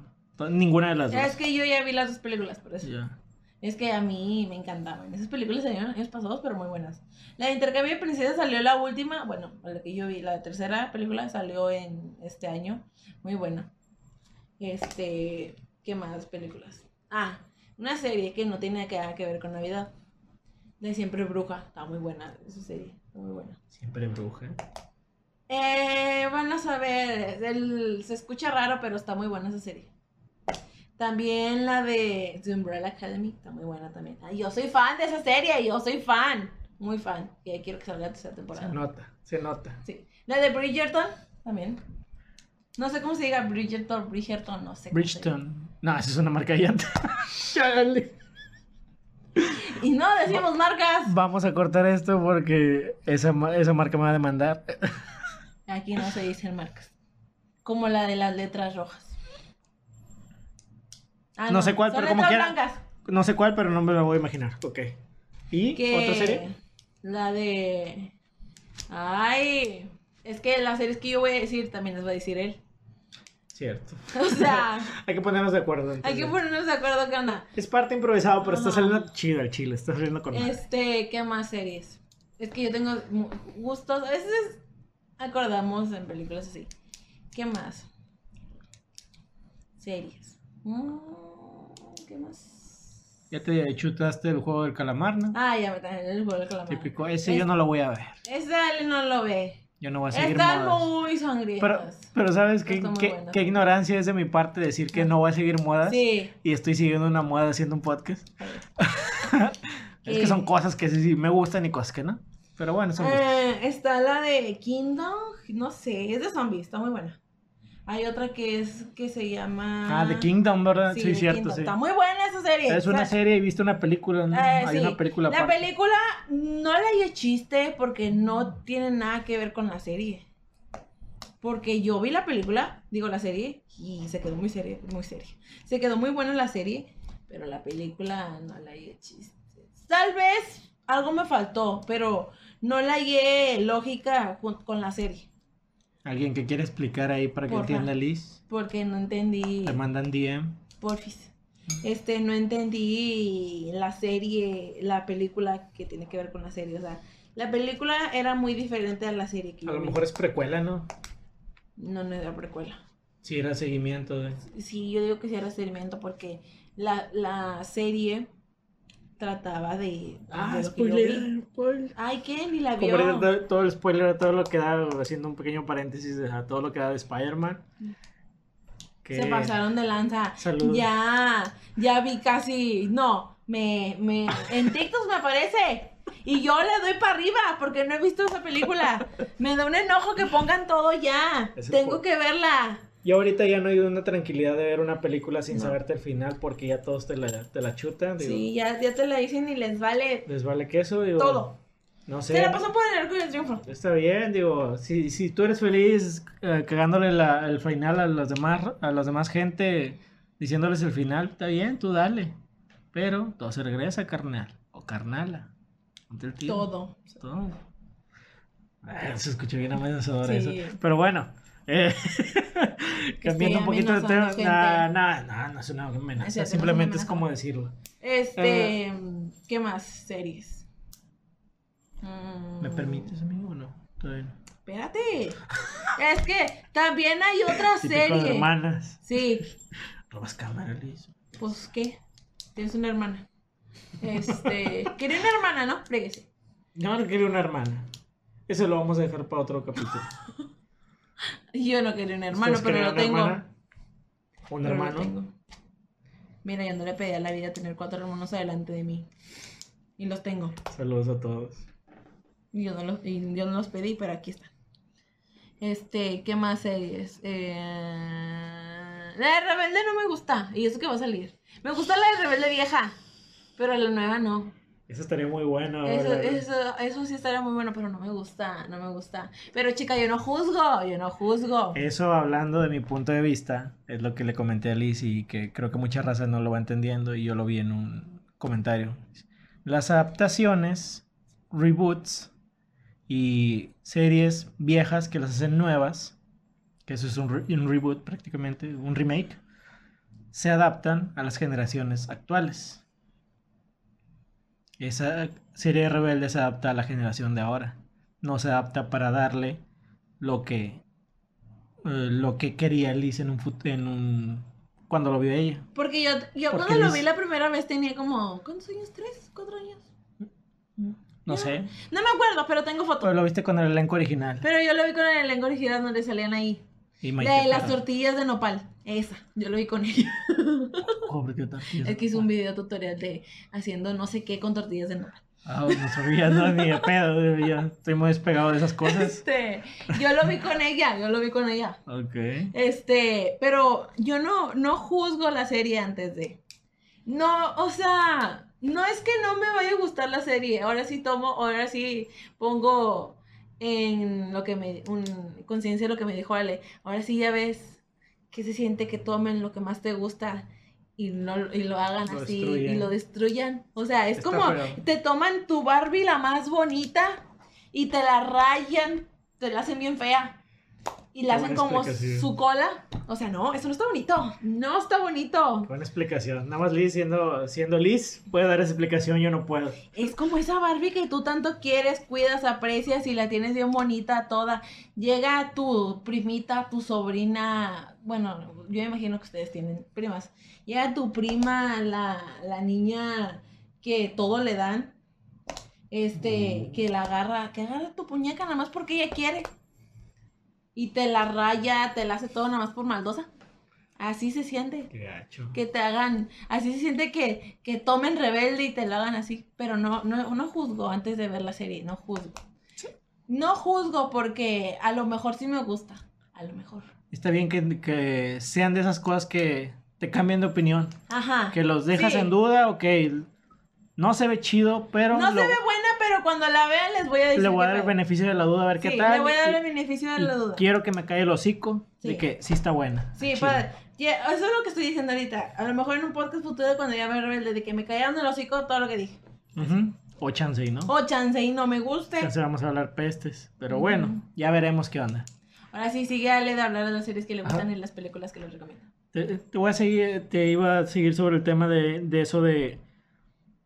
ninguna de las dos. Es que yo ya vi las dos películas, por eso. Ya. Es que a mí me encantaban. Esas películas salieron años pasados, pero muy buenas. La de Intercambio de Princesas salió la última, bueno, la que yo vi, la tercera película salió en este año. Muy buena. Este, ¿qué más películas? Ah, una serie que no tiene nada que ver con Navidad. De Siempre Bruja. Está muy buena esa serie. Está muy buena. Siempre bruja. Eh, van a saber, el- se escucha raro, pero está muy buena esa serie. También la de The Umbrella Academy, está muy buena también. Ay, yo soy fan de esa serie, yo soy fan, muy fan. Y quiero que salga la tercera Se temporada. nota, se nota. Sí. La de Bridgerton, también. No sé cómo se diga Bridgerton, Bridgerton, no sé. se. Bridgeton. No, esa es una marca llanta. *laughs* Chale. Y no decimos marcas. Vamos a cortar esto porque esa, esa marca me va a demandar. Aquí no se dicen marcas. Como la de las letras rojas. Ah, No sé cuál, pero como quiera. blancas. No sé cuál, pero no me lo voy a imaginar. Ok. ¿Y que otra serie? La de. Ay. Es que las series que yo voy a decir también las va a decir él. Cierto. *laughs* O sea, *laughs* Hay que ponernos de acuerdo. hay que ponernos de acuerdo qué onda. Es parte improvisado, pero está saliendo chido el chile. Está saliendo con. Este, ¿qué más series? Es que yo tengo gustos. A veces acordamos en películas así. ¿Qué más? Series. Mm, ¿Qué más? Ya te chutaste el juego del calamar, ¿no? Ah, ya me traen el juego del calamar. Típico. Ese Es- yo no lo voy a ver. Ese Ale no lo ve. Yo no voy a seguir Están modas. muy sangrientos. Pero, pero ¿sabes qué, qué, bueno. qué ignorancia es de mi parte decir que no voy a seguir modas? Sí. Y estoy siguiendo una moda haciendo un podcast. *laughs* Es que Eh. son cosas que sí, sí me gustan y cosas que no. Pero bueno, son. Eh, está la de Kingdom, no sé, es de zombies, está muy buena. Hay otra que es que se llama Ah, The Kingdom, ¿verdad? Sí, The cierto, sí. Está muy buena esa serie. Es una Está- serie, he visto una película, ¿no? Eh, Hay sí. una película La aparte. película no la hay chiste porque no tiene nada que ver con la serie. Porque yo vi la película, digo la serie, y se quedó muy seria, muy seria. Se quedó muy buena la serie, pero la película no la hay chiste. Tal vez algo me faltó, pero no la hallé lógica con la serie. Alguien que quiere explicar ahí para que Porfa. entienda Liz. Porque no entendí. Le mandan DM. Porfis. Este, no entendí la serie, la película que tiene que ver con la serie. O sea, la película era muy diferente a la serie que A yo lo vi. mejor es precuela, ¿no? No, no era precuela. Sí, era seguimiento de... Sí, yo digo que sí era seguimiento porque la, la serie trataba de. Ah, que yo spoiler. Ay, ¿qué? Ni la vio. todo, el spoiler, todo lo que da, haciendo un pequeño paréntesis de a todo lo que da de Spider-Man. Que- Se pasaron de lanza. Salud. Ya, ya vi casi. No, me, me. En TikTok me aparece. Y yo le doy para arriba porque no he visto esa película. Me da un enojo que pongan todo ya. Ese Tengo que verla. Y ahorita ya no hay una tranquilidad de ver una película sin No. saberte el final porque ya todos te la, te la chutan. Digo, Sí, ya, ya te la dicen y les vale Les vale queso, digo. todo. No sé. Se la pasan por el arco del triunfo. Está bien, digo, si, si tú eres feliz eh, cagándole la- el final a los demás, a las demás gente, diciéndoles el final, está bien, tú dale. Pero todo se regresa, carnal. O carnala. El tiro. Todo. Todo. Ah, se escuchó bien amenazador Sí. eso. Pero bueno, eh, *laughs* cambiando un poquito de tema. amenazando No, gente. no, no, no es una Es amenaza. cierto, no es simplemente es como decirlo. Este, ¿qué más series? Mm, ¿Me permites, amigo, o no? Todavía no. Espérate. es que también hay otra *laughs* serie. hermanas. Sí, *laughs* Robas cámara, Liz. pues ¿qué? Tienes una hermana. Este, quería una hermana, ¿no? Fréguese. Yo no quería una hermana. Eso lo vamos a dejar para otro capítulo. Yo no quería un hermano, ¿Ustedes pero lo tengo. hermana? ¿Un Pero hermano? tengo. Mira, yo no le pedí a la vida tener cuatro hermanos adelante de mí. Y los tengo. Saludos a todos. Y yo no los, y yo no los pedí, pero aquí están. Este, ¿qué más series? Eh, la de Rebelde no me gusta. Y eso que va a salir. Me gusta la de Rebelde vieja. Pero la nueva no. Eso estaría muy bueno. Eso, eso, eso sí estaría muy bueno, pero no me gusta, no me gusta. Pero chica, yo no juzgo, yo no juzgo. Eso hablando de mi punto de vista, es lo que le comenté a Liz y que creo que mucha raza no lo va entendiendo y yo lo vi en un comentario. Las adaptaciones, reboots y series viejas que las hacen nuevas, que eso es un, re- un reboot prácticamente, un remake, se adaptan a las generaciones actuales. Esa serie rebelde se adapta a la generación de ahora. No se adapta para darle lo que eh, lo que quería Liz en un, en un cuando lo vio ella. Porque yo, yo Porque cuando lo vi la primera vez tenía como, ¿cuántos años? ¿Tres? ¿Cuatro años? No sé. No me acuerdo, pero tengo fotos. Pero lo viste con el elenco original. Pero yo lo vi con el elenco original donde salían ahí. Y La Maite de las tortillas de nopal. Esa. Yo lo vi con ella. *laughs* Pobre, qué tortillas. Es que hizo un video tutorial de haciendo no sé qué con tortillas de nopal. Ah, no sabía, no, ni de pedo. yo estoy muy despegado de esas cosas. Este, yo lo vi con ella, yo lo vi con ella. Ok. Este, pero yo no, no juzgo la serie antes de. No, o sea, no es que no me vaya a gustar la serie. Ahora sí tomo, ahora sí pongo en lo que me, un, conciencia de lo que me dijo Ale. Ahora sí ya ves que se siente que tomen lo que más te gusta y no y lo hagan Lo así destruyen. y lo destruyan. O sea, es Está como feo. te toman tu Barbie la más bonita y te la rayan, te la hacen bien fea. Y la Qué hacen como su cola. O sea, no, eso no está bonito. No está bonito. Buena explicación. Nada más Liz siendo, siendo Liz puede dar esa explicación, yo no puedo. Es como esa Barbie que tú tanto quieres, cuidas, aprecias y la tienes bien bonita toda. Llega tu primita, tu sobrina, bueno, yo me imagino que ustedes tienen primas. Llega tu prima, la, la niña que todo le dan, este, que la agarra, que agarra tu puñeca nada más porque ella quiere. Y te la raya, te la hace todo nada más por maldosa. Así se siente Qué gacho. que te hagan, así se siente que, que tomen rebelde y te lo hagan así, pero no, no, no juzgo antes de ver la serie, no juzgo. No juzgo porque a lo mejor sí me gusta, a lo mejor. Está bien que, que sean de esas cosas que te cambian de opinión. Ajá. Que los dejas Sí. en duda, ok. No se ve chido, pero No lo- se ve buena, pero cuando la vean les voy a decir. le voy a dar el beneficio de la duda a ver Sí, qué tal. le voy a dar el beneficio de la duda. Quiero que me caiga el hocico de que sí está buena. Sí, ya, eso es lo que estoy diciendo ahorita. A lo mejor en un podcast futuro cuando ya me rebelde de que me callaron el hocico todo lo que dije. Ujú. O chance, y ¿no? O chance y no me guste. Chance vamos a hablar pestes. Pero bueno, ya veremos qué onda. Ahora sí, sigue Ale de hablar de las series que le gustan Ajá. y las películas que les recomiendo. Te, te voy a seguir, te iba a seguir sobre el tema de, de eso de,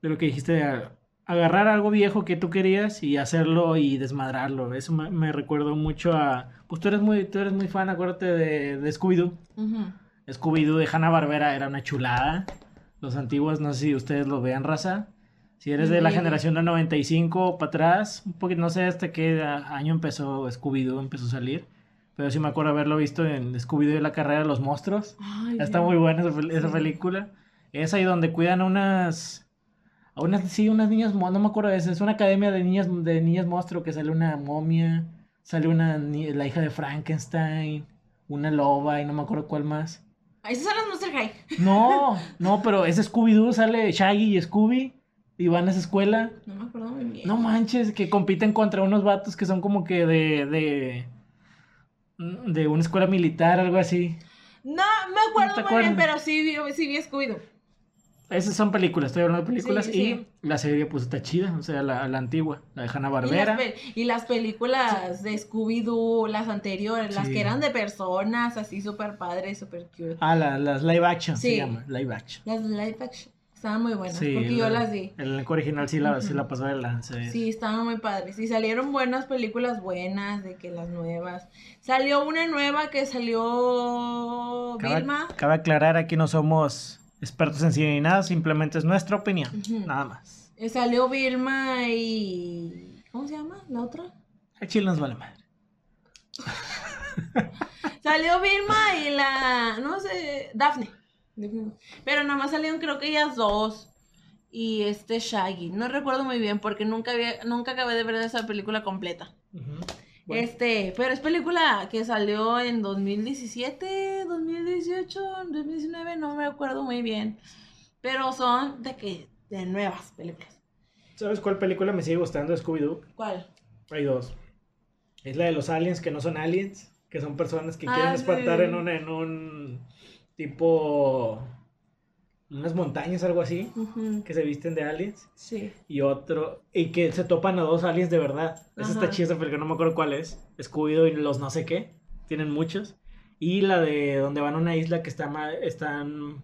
de lo que dijiste, de agarrar algo viejo que tú querías y hacerlo y desmadrarlo. Eso me, me recuerdo mucho a... Pues tú eres muy, tú eres muy fan, acuérdate de, de Scooby-Doo. Scooby-Doo de Hanna-Barbera era una chulada. Los antiguos, no sé si ustedes lo vean, raza. Si eres de la generación del 95 para atrás, un poquito, no sé hasta qué año empezó Scooby-Doo, empezó a salir. Pero sí me acuerdo haberlo visto en Scooby-Doo y la carrera de los monstruos. Ay, Está muy buena esa, pel- esa Sí. película. Es ahí donde cuidan unas, a unas, sí, unas niñas, no me acuerdo de eso. Es una academia de niñas, de niñas monstruo que sale una momia, sale una, la hija de Frankenstein, una loba y no me acuerdo cuál más. Esas son las Monster High. *laughs* No, no, pero es Scooby-Doo, sale Shaggy y Scooby y van a esa escuela. No me acuerdo muy bien. No manches, que compiten contra unos vatos que son como que de, de, de una escuela militar, algo así. No, me acuerdo ¿No te muy bien, pero sí vi, sí vi Scooby-Doo. Esas son películas, estoy hablando de películas Sí, y sí. la serie pues está chida, o sea, la, la antigua, la de Hanna Y las, Barbera. y las películas de Scooby-Doo, las anteriores, las Sí. que eran de personas, así súper padres, súper cute. Ah, la- las live action se Sí. llama, live action. Las live action. Estaban muy buenas, Sí, porque yo la- las vi. El elenco original sí la, sí Ujú. la pasó de lanza. eh. Sí, estaban muy padres. Y salieron buenas películas buenas, de que las nuevas. Salió una nueva que salió Vilma. cabe aclarar, aquí no somos expertos en cine ni nada, simplemente es nuestra opinión, nada más. Eh, Salió Vilma y... ¿Cómo se llama? ¿La otra? El chile nos vale madre. *laughs* Salió Vilma y la... No sé, Daphne. Pero nada más salieron creo que ellas dos. Y este Shaggy. No recuerdo muy bien porque nunca, había, nunca acabé de ver esa película completa. Bueno, Este, pero es película que salió en 2017, 2018, 2019, no me acuerdo muy bien. Pero son de que de nuevas películas. ¿Sabes cuál película me sigue gustando Scooby-Doo? ¿Cuál? Hay dos. Es la de los aliens que no son aliens, que son personas que Ah, quieren espantar sí. en un, en un tipo unas montañas, algo así, que se visten de aliens. Sí. Y otro, y que se topan a dos aliens de verdad. Esa está chida porque no me acuerdo cuál es. Scooby-Doo y los no sé qué. Tienen muchos. Y la de donde van a una isla que está ma- están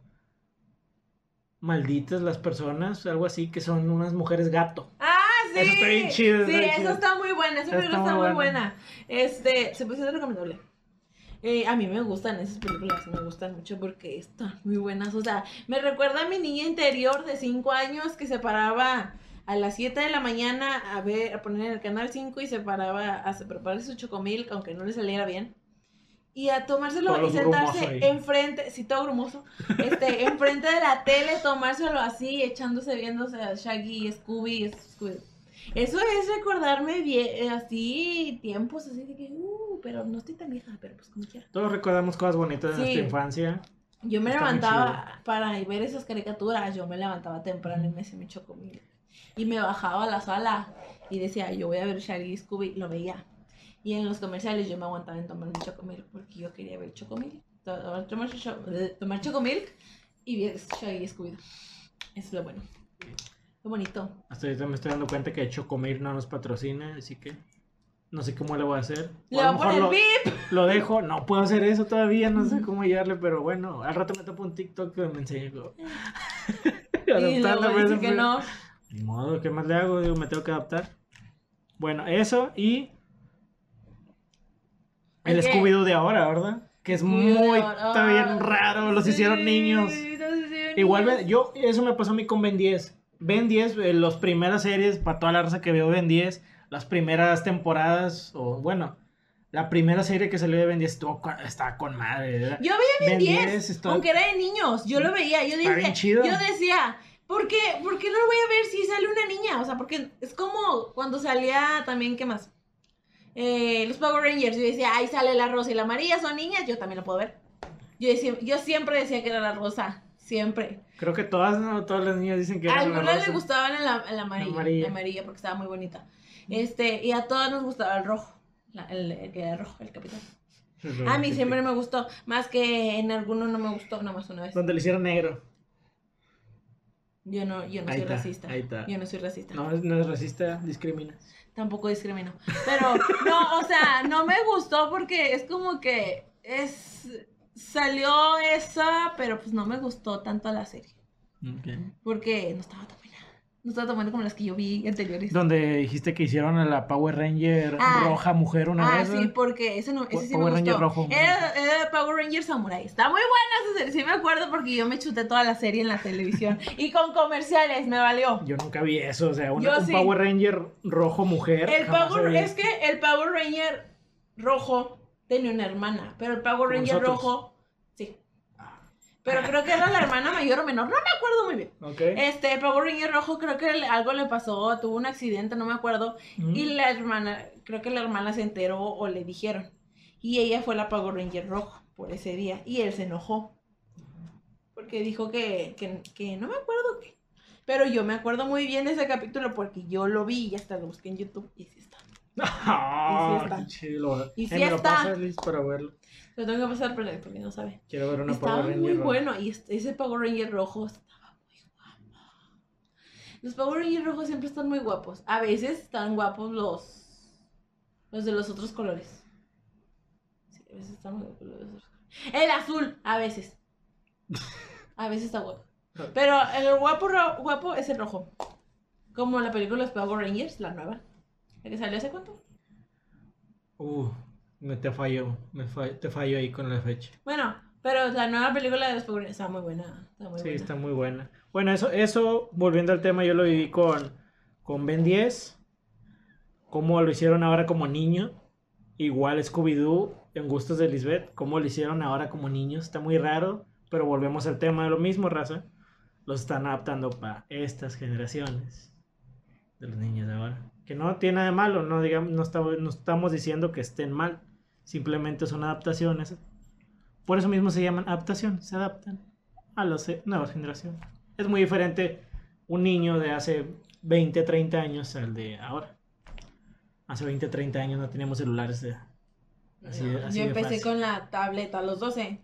malditas las personas, algo así, que son unas mujeres gato. Ah, sí. Eso está bien chido, Sí, eso está muy buena, esa película está muy buena. buena. Este, se puede ser recomendable. Eh, a mí me gustan esas películas, me gustan mucho porque están muy buenas. O sea, me recuerda a mi niña interior de 5 años que se paraba a las 7 de la mañana a ver, a poner el canal 5 y se paraba a prepararse su chocomilk, aunque no le saliera bien. Y a tomárselo y sentarse enfrente, sí, todo grumoso, este, enfrente de la tele, tomárselo así, echándose, viéndose a Shaggy, Scooby, Scooby. Eso es recordarme bien, así, tiempos así de que, uh, pero no estoy tan vieja, pero pues como quiera. Todos recordamos cosas bonitas de Sí. nuestra infancia. Yo me Está levantaba para ver esas caricaturas, yo me levantaba temprano y me hacía mi chocomil. Y me bajaba a la sala y decía, yo voy a ver Shaggy y Scooby, lo veía. Y en los comerciales yo me aguantaba en tomar mi chocomil porque yo quería ver chocomil. to- Tomar, eh, tomar chocomilk y ver Shaggy y Scooby. Eso es lo bueno. Lo bonito. Hasta ahorita me estoy dando cuenta que Chocomir no nos patrocina, así que no sé cómo le voy a hacer. Le voy lo a poner mejor bip. lo, lo dejo, no puedo hacer eso todavía, no sé cómo llegarle, pero bueno, al rato me topo un TikTok que me enseña. como- *laughs* Y luego dice ese que pedo. no. Ni modo, ¿qué más le hago? Digo, me tengo que adaptar. Bueno, eso y el. Scooby-Doo de ahora, ¿verdad? Que es muy, está bien raro, los hicieron niños. Igual, ve- yo, eso me pasó a mí con Ben 10. Ben 10, eh, las primeras series, para toda la raza que veo Ben 10, las primeras temporadas, o bueno, la primera serie que salió de Ben 10 estuvo con- estaba con madre. ¿verdad? Yo veía Ben bien 10, 10 está- aunque era de niños. Yo lo veía. Yo, dije, chido. yo decía, ¿por qué, ¿por qué no lo voy a ver si sale una niña? O sea, porque es como cuando salía también, ¿qué más? Eh, los Power Rangers. Yo decía, ahí sale la rosa y la amarilla, son niñas. Yo también lo puedo ver. Yo, decía- yo siempre decía que era la rosa. Siempre. Creo que todas, ¿no? todas las niñas dicen que A algunas le gustaban la amarilla, La amarilla. la amarilla porque estaba muy bonita. Este, y a todas nos gustaba el rojo. la- el, el que era rojo, el capitán. A mí siempre me gustó, más que en algunos no me gustó, nada más una vez. Donde le hicieron negro. Yo no, yo no Ahí soy está, racista. ahí está. Yo no soy racista. No, no es racista, discrimina. Tampoco discrimino. Pero, no, o sea, no me gustó porque es como que es. Salió esa, pero pues no me gustó tanto la serie. Porque no estaba tan buena. No estaba tan buena como las que yo vi anteriores. Donde dijiste que hicieron a la Power Ranger Ah. roja mujer una Ah, vez. sí, ¿verdad? porque ese, no, ese sí Power me Ranger gustó. rojo. Era, era Power Ranger Samurai. Está muy buena esa serie. Sí me acuerdo porque yo me chuté toda la serie en la televisión. *laughs* y con comerciales, me valió. Yo nunca vi eso, o sea, una- Yo un sí. Power Ranger rojo mujer. El Power, es que el Power Ranger rojo tenía una hermana, pero el Power Ranger nosotros. rojo, sí. Pero creo que era la hermana mayor o menor, no me acuerdo muy bien. Ok. Este, el Power Ranger rojo creo que algo le pasó, tuvo un accidente, no me acuerdo. Mm. Y la hermana, creo que la hermana se enteró o le dijeron. Y ella fue la Power Ranger rojo por ese día. Y él se enojó. Porque dijo que, que, que no me acuerdo qué. Pero yo me acuerdo muy bien de ese capítulo porque yo lo vi y hasta lo busqué en YouTube. Y sí *laughs* está. Ah, Y. Y Eh, me lo está. pasas, Liz, para verlo. Lo tengo que pasar por ahí porque no sabe. Quiero ver una Estaba Power Ranger muy roja. bueno. Y ese Power Ranger rojo estaba muy guapo. Los Power Ranger rojos siempre están muy guapos. A veces están guapos los, los de los otros colores. Sí, a veces están muy guapos los de los otros colores. El azul, a veces. *laughs* A veces está guapo. Pero el guapo, ro- guapo es el rojo. Como la película Los Power Rangers, la nueva. Que salió hace cuánto. Uh, me te falló. Me te fallo ahí con la fecha. Bueno, pero la nueva película de los Power está muy buena. Está muy Sí, buena. está muy buena. Bueno, eso, eso, volviendo al tema, yo lo viví con, con Ben 10. Cómo lo hicieron ahora como niño. Igual Scooby-Doo en Gustos de Lisbeth. Cómo lo hicieron ahora como niños. Está muy raro. Pero volvemos al tema de lo mismo, raza. Los están adaptando para estas generaciones. De los niños de ahora. Que no tiene nada de malo. No, digamos, no, está- no estamos diciendo que estén mal. Simplemente son adaptaciones. Por eso mismo se llaman adaptaciones. Se adaptan a las nuevas generaciones. Es muy diferente un niño de hace 20, 30 años al de ahora. Hace 20, 30 años no teníamos celulares. de- así No, así yo de empecé fácil. con la tableta a los 12.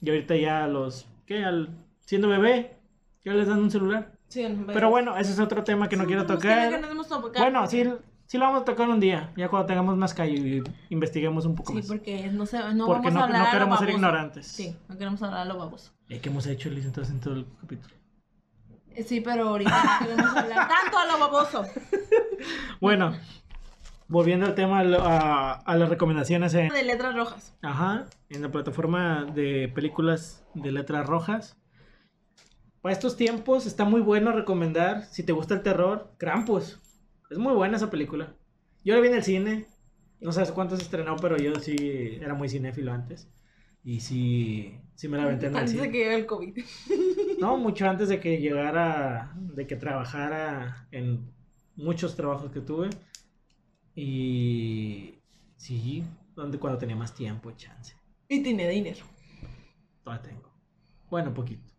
Y ahorita ya a los... ¿Qué? Al, siendo bebé, ya les dan un celular. Sí, Pero bueno, ese es otro tema que no Sí, quiero tema que tocar. no tocado. Bueno, sí, sí lo vamos a tocar un día. Ya cuando tengamos más calle y investiguemos un poco Sí, más. porque no, se, no Porque vamos no, a hablar no a lo queremos ser baboso. ignorantes. Sí, no queremos hablar a lo baboso. ¿Qué hemos hecho, Liz, entonces en todo el capítulo? Eh, Sí, pero ahorita no queremos hablar *laughs* tanto a lo baboso. Bueno, volviendo al tema, a, a las recomendaciones en, De letras rojas. ajá, en la plataforma de películas de letras rojas. Para estos tiempos está muy bueno recomendar, si te gusta el terror, Krampus. Es muy buena esa película. Yo la vi en el cine, no sé cuánto se estrenó, pero yo sí era muy cinéfilo antes. Y sí, sí me la aventé en el Antes de cine. que llegue el COVID. *laughs* No, mucho antes de que llegara, de que trabajara en muchos trabajos que tuve. Y sí, donde cuando tenía más tiempo, chance. Y tiene dinero. Todavía tengo. Bueno, poquito.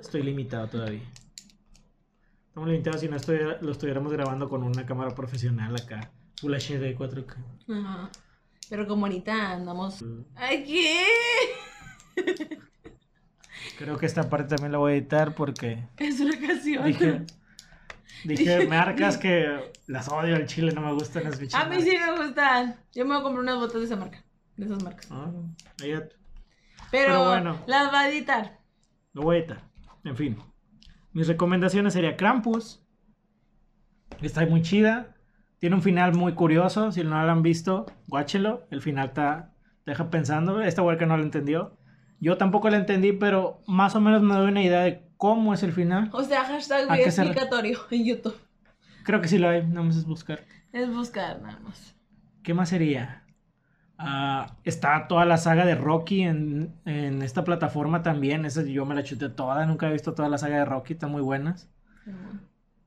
Estoy limitado todavía. Estamos limitados si no estoy- lo estuviéramos grabando con una cámara profesional acá. Full HD 4K. Ajá. Pero como ahorita andamos. ¡Ay, qué! Creo que esta parte también la voy a editar porque Es una canción. dije, dije marcas que las odio al chile, no me gustan las bichas. A mí sí me gustan. Yo me voy a comprar unas botas de esa marca. De esas marcas. Ah, ella- Pero, Pero bueno. las va a editar. En fin. Mis recomendaciones sería Krampus. Está muy chida. Tiene un final muy curioso. Si no lo han visto, guáchelo. El final está, te deja pensando. Esta huerca no lo entendió. Yo tampoco lo entendí, pero más o menos me doy una idea de cómo es el final. O sea, hashtag ¿A video se explicatorio en YouTube. Creo que sí lo hay. Nada más es buscar. Es buscar nada más. ¿Qué más sería? Ah, está toda la saga de Rocky en, en esta plataforma también. Esa yo me la chuté toda. Nunca he visto toda la saga de Rocky. Están muy buenas.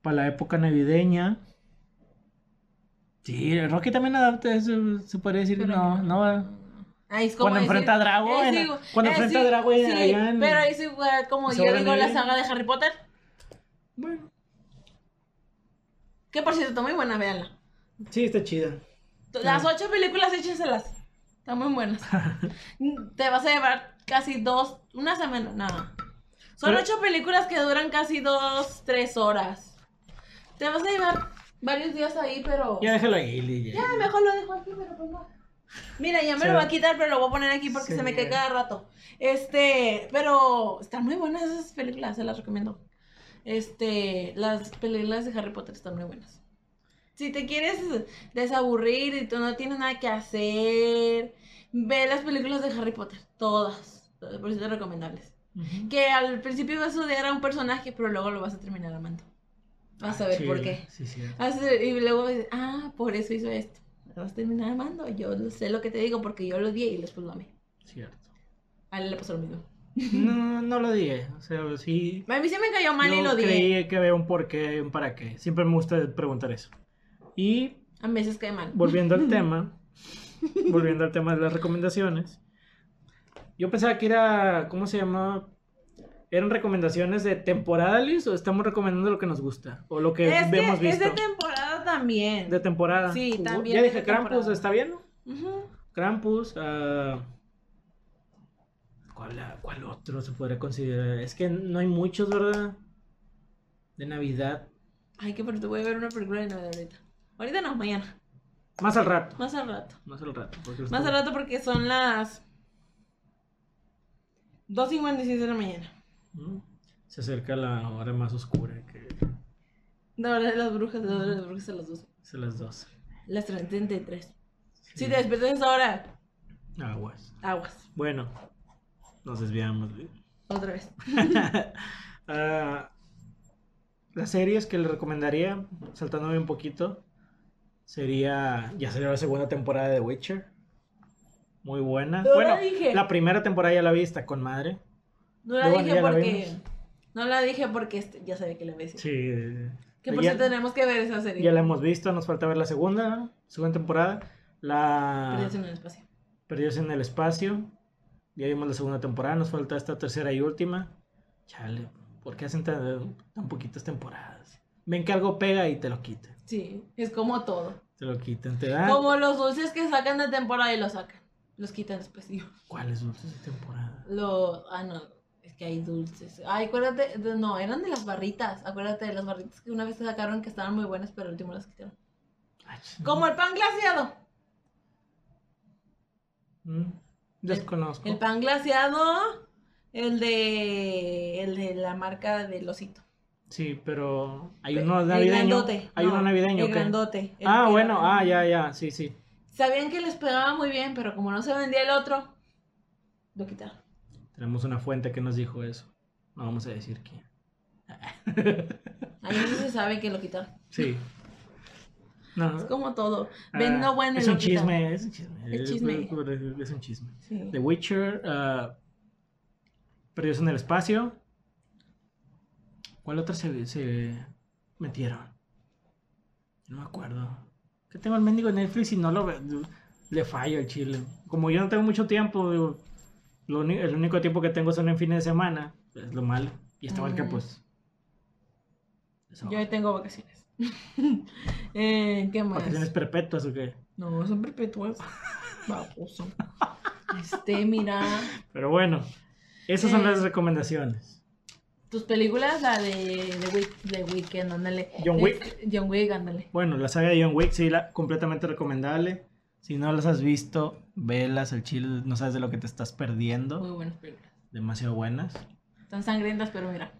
para la época navideña. Sí, Rocky también adapta eso, se podría decir, Pero no, no. Ahí es como Cuando enfrenta a Drago, igual- cuando es enfrenta a Drago sí, allá en- Pero es igual como ¿Se yo digo la saga de Harry Potter. Bueno, Que por cierto, muy buena, véanla. sí, está chida. Las ocho películas, échenselas. Están muy buenas. *laughs* Te vas a llevar casi dos, una semana, no. Son Pero- ocho películas que duran casi dos, tres horas. Te vas a llevar varios días ahí, pero... Ya déjalo ahí, Lidia. Ya, mejor lo dejo aquí, pero pues no. Mira, ya me Sí. lo voy a quitar, pero lo voy a poner aquí porque Sí. se me cae cada rato. Este, pero están muy buenas esas películas, se las recomiendo. Este, las películas de Harry Potter están muy buenas. Si te quieres desaburrir y tú no tienes nada que hacer, ve las películas de Harry Potter, todas, por eso recomendables. Ujú. Que al principio vas a odiar a un personaje, pero luego lo vas a terminar amando. Vas a ver por qué. Sí, sí. Vas a- Y luego dices, ah, por eso hizo esto. Lo vas a terminar amando. Yo sé lo que te digo porque yo lo odié y después lo amé. Cierto. A él le pasó lo mismo. No, no lo dije. O sea, sí. A mí sí me cayó mal y lo dije. creí que había un por qué un para qué. Siempre me gusta preguntar eso. Y A veces cae mal. volviendo al *laughs* tema, volviendo al tema de las recomendaciones, yo pensaba que era, ¿cómo se llama? ¿Eran recomendaciones de temporada, Liz, o estamos recomendando lo que nos gusta? O lo que es que hemos es visto. de temporada también. De temporada. Sí, Uh, también Ya dije Krampus, temporada. ¿está bien? Ujú. Krampus, ah, ¿cuál, ¿cuál otro se podría considerar? Es que no hay muchos, ¿verdad? De Navidad. Ay, qué pero te voy a ver una película de Navidad ahorita. Ahorita no, mañana. Más al rato. Más al rato. Más al rato. Más al rato porque son las 2.56 de la mañana. Mm, Se acerca la hora más oscura, que La hora de las brujas, la hora de las brujas a las 12. es a las 12. Las 33. Si Sí. te despiertas a esa hora, Aguas. aguas. Bueno, nos desviamos. güey. Otra vez. *laughs* Ah, las series que le recomendaría, saltándome un poquito, sería. Ya salió la segunda temporada de The Witcher. Muy buena. No la bueno, dije. la primera temporada ya la vi, está con madre. No la Luego dije la porque. no la dije porque este- ya sabía que la ves. Sí. Que por ya, eso tenemos que ver esa serie. ya la hemos visto, nos falta ver la segunda, segunda temporada. La. Perdidos en el espacio. Perdidos en el espacio. Ya vimos la segunda temporada, nos falta esta tercera y última. Chale, ¿por qué hacen tan, tan poquitas temporadas? Ven que algo pega y te lo quitan. Sí, es como todo. Te lo quitan, te dan. Como los dulces que sacan de temporada y los sacan. Los quitan después. digo. ¿Cuáles dulces de temporada? Lo, ah, no, es que hay dulces. Ay, acuérdate, de- no, eran de las barritas. Acuérdate de las barritas que una vez se sacaron que estaban muy buenas, pero último las quitaron. Ay, Como el pan glaseado. Mm, Desconozco. El pan glaseado, el de, el de la marca del osito. Sí, pero hay El uno navideño. grandote, Hay no, uno navideño El grandote. el Ah, bueno, ah, ya, ya, sí, sí. Sabían que les pegaba muy bien, pero como no se vendía el otro, lo quitaron. Tenemos una fuente que nos dijo eso. No vamos a decir quién. Ahí no se sabe que lo quitaron. Sí. No. Es como todo. ah, Vendo bueno y es un chisme, es un chisme. Es chisme. Es un chisme. Sí. The Witcher, ah, Perdidos en el Espacio. ¿Cuál otra se, se metieron? No me acuerdo. Que tengo el mendigo Netflix y no lo ve- Le fallo el chile. Como yo no tengo mucho tiempo, digo, lo uni- el único tiempo que tengo son en fines de semana. Es lo malo. Y esta que Mm. pues. eso. Yo tengo vacaciones. *laughs* eh, ¿Qué más? ¿Vacaciones perpetuas o qué? No, son perpetuas. *laughs* Baboso. Este, mira. Pero bueno, esas son Eh. las recomendaciones. Tus películas, la de, de, Wick- de Weekend, ándale. John Wick. John Wick, ándale. Bueno, la saga de John Wick, sí, la, completamente recomendable. Si no las has visto, velas, el chile, no sabes de lo que te estás perdiendo. Muy buenas películas. Demasiado buenas. Están sangrientas, pero mira.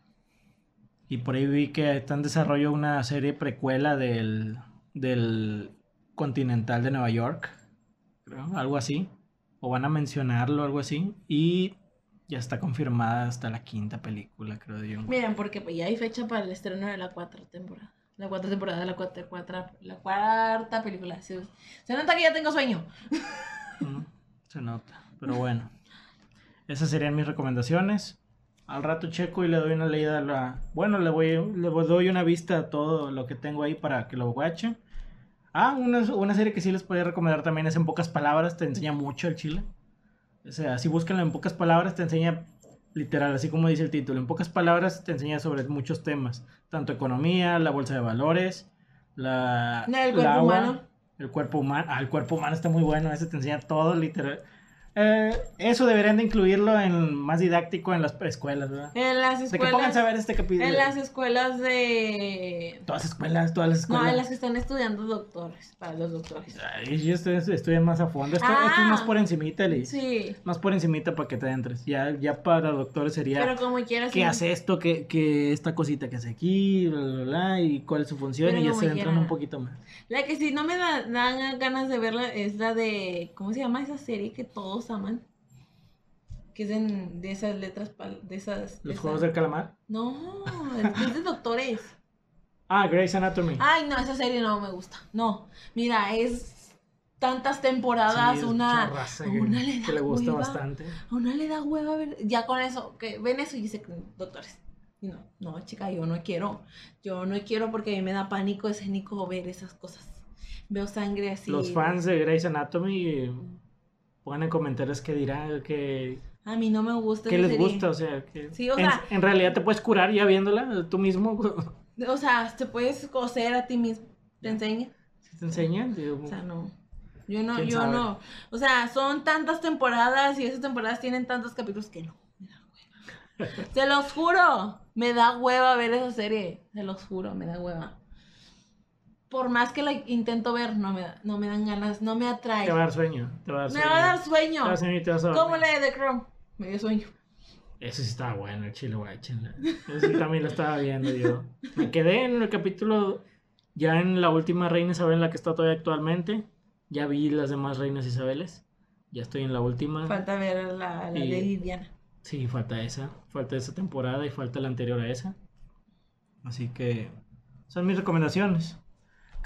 Y por ahí vi que está en desarrollo una serie precuela del, del Continental de Nueva York. Creo, algo así. O van a mencionarlo, algo así. Y ya está confirmada hasta la quinta película, creo, Wick. Miren, porque pues, ya hay fecha para el estreno de la cuarta temporada. La cuarta temporada, la cuarta, cuarta, la cuarta película. Se, se nota que ya tengo sueño. Mm, Se nota. Pero bueno. Esas serían mis recomendaciones. Al rato checo y le doy una leída a la... Bueno, le voy, le doy una vista a todo lo que tengo ahí para que lo watchen. Ah, una, una serie que sí les podría recomendar también es En Pocas Palabras. Te enseña mucho el chile. O sea, si búsquenlo en pocas palabras, te enseña literal, así como dice el título. En pocas palabras, te enseña sobre muchos temas. Tanto economía, la bolsa de valores, la... El cuerpo el agua, humano. El cuerpo humano. Ah, el cuerpo humano está muy bueno. Ese te enseña todo, literal. Eh, eso deberían de incluirlo en más didáctico en las escuelas, ¿verdad? En las De que escuelas. pónganse a ver este capítulo. En las escuelas de. Todas las escuelas, todas las No, escuelas. en las que están estudiando doctores. Para los doctores. Ay, yo estoy, estoy más a fondo. Esto, esto es Ah. más por encimita, Liz. Sí. Más por encimita para que te entres. Ya, ya para doctores sería Pero como quieras. qué sí. hace esto, qué, qué esta cosita que hace aquí, bla, bla, bla, y cuál es su función, Pero y ya se entran quiera. un poquito más. La que sí no me da- dan ganas de verla es la de. ¿Cómo se llama esa serie que todos aman? Que es en- de esas letras. De esas. de Los juegos del calamar. No, es de doctores. *laughs* Ah, Grey's Anatomy. Ay, no, esa serie no me gusta. No, mira, es tantas temporadas, Sí, es una, mucha raza a que, una le que le gusta hueva. bastante. A una le da hueva ver, ya con eso, que ven eso y dice, doctores. Y no, no, chica, yo no quiero. Yo no quiero porque a mí me da pánico escénico ver esas cosas. Veo sangre así. Los fans de Grey's Anatomy pongan en comentarios qué dirán, que, A mí no me gusta. qué les serie. gusta. O sea, que Sí, o en, sea- en realidad te puedes curar ya viéndola tú mismo. O sea, te puedes coser a ti mismo. Te enseña. Si te enseñan, digo, O sea, no. Yo no, ¿Quién yo sabe? no. O sea, son tantas temporadas y esas temporadas tienen tantos capítulos que no. Me da hueva. *laughs* Se los juro. Me da hueva ver esa serie. Se los juro, me da hueva. Por más que la intento ver, no me, da- no me dan ganas, no me atrae. te va a dar sueño. Te va a dar Me sueño. va a dar sueño. Te va a dar sueño y te vas a Como la de The Crown. Me dio sueño. Ese sí estaba bueno, el chile guay, chinga. Ese sí también lo estaba viendo yo. Me quedé en el capítulo, ya en la última reina Isabel en la que está todavía actualmente. Ya vi las demás reinas Isabeles. Ya estoy en la última. Falta ver a la, la Y- Lady Diana. Sí, falta esa. Falta esa temporada y falta la anterior a esa. Así que son mis recomendaciones.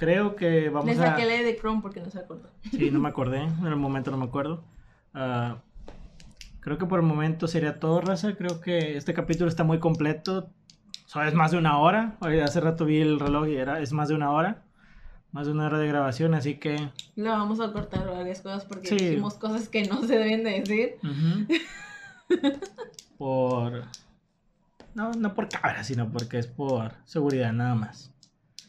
Creo que vamos Le a... saqué la de The Crown porque no se acordó. Sí, no me acordé. En el momento no me acuerdo. Ah, creo que por el momento sería todo, raza. Creo que este capítulo está muy completo. O sea, es más de una hora. Oye, hace rato vi el reloj y era, es más de una hora. Más de una hora de grabación, así que... Le vamos a cortar varias cosas porque Sí. dijimos cosas que no se deben de decir. ujú. *laughs* por... No, no por cabra, sino porque es por seguridad nada más.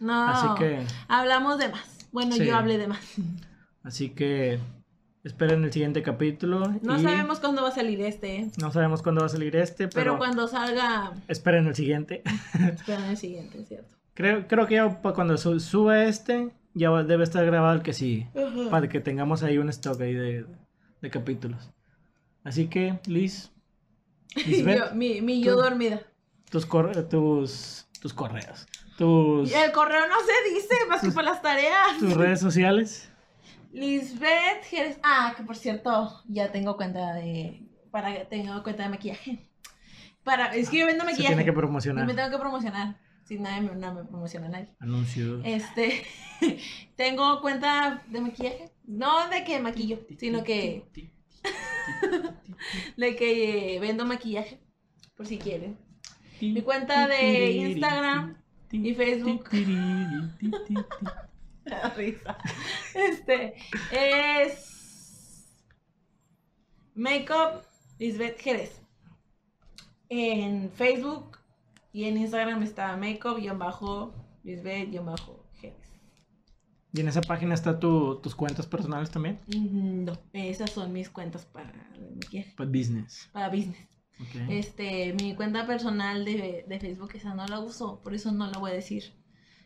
No. Así que... Hablamos de más. Bueno, Sí. yo hablé de más. Así que... Esperen el siguiente capítulo. No y sabemos cuándo va a salir este. No sabemos cuándo va a salir este, pero, pero... cuando salga, Esperen el siguiente. *laughs* esperan el siguiente, ¿cierto? Creo, creo que ya cuando su- suba este, ya debe estar grabado el que sí. Para que tengamos ahí un stock ahí de, de capítulos. Así que, Liz, *laughs* Lisbeth, Yo- mi, mi yo dormida. tus, cor- tus, tus correos, tus, Y el correo no se dice más que por las tareas. tus redes sociales. Lisbeth Jerez. Ah, que por cierto, ya tengo cuenta de. Para tengo cuenta de maquillaje. Para, es que yo vendo Se maquillaje. tiene que Y promocionar. me tengo que promocionar. Si nadie me, no me promociona nadie. Anuncios. Este. *laughs* tengo cuenta de maquillaje. No de que maquillo, sino que. *laughs* De que eh, vendo maquillaje. Por si quieren. Mi cuenta de Instagram y Facebook. *laughs* Risa. Este es Makeup Lisbeth Jerez. En Facebook y en Instagram está Makeup-Lisbeth-Jerez. ¿Y en esa página está tu, tus cuentas personales también? Mm, No, esas son mis cuentas para el maquillaje, Pues business. para business. Este, mi cuenta personal de, de Facebook, esa no la uso, por eso no la voy a decir.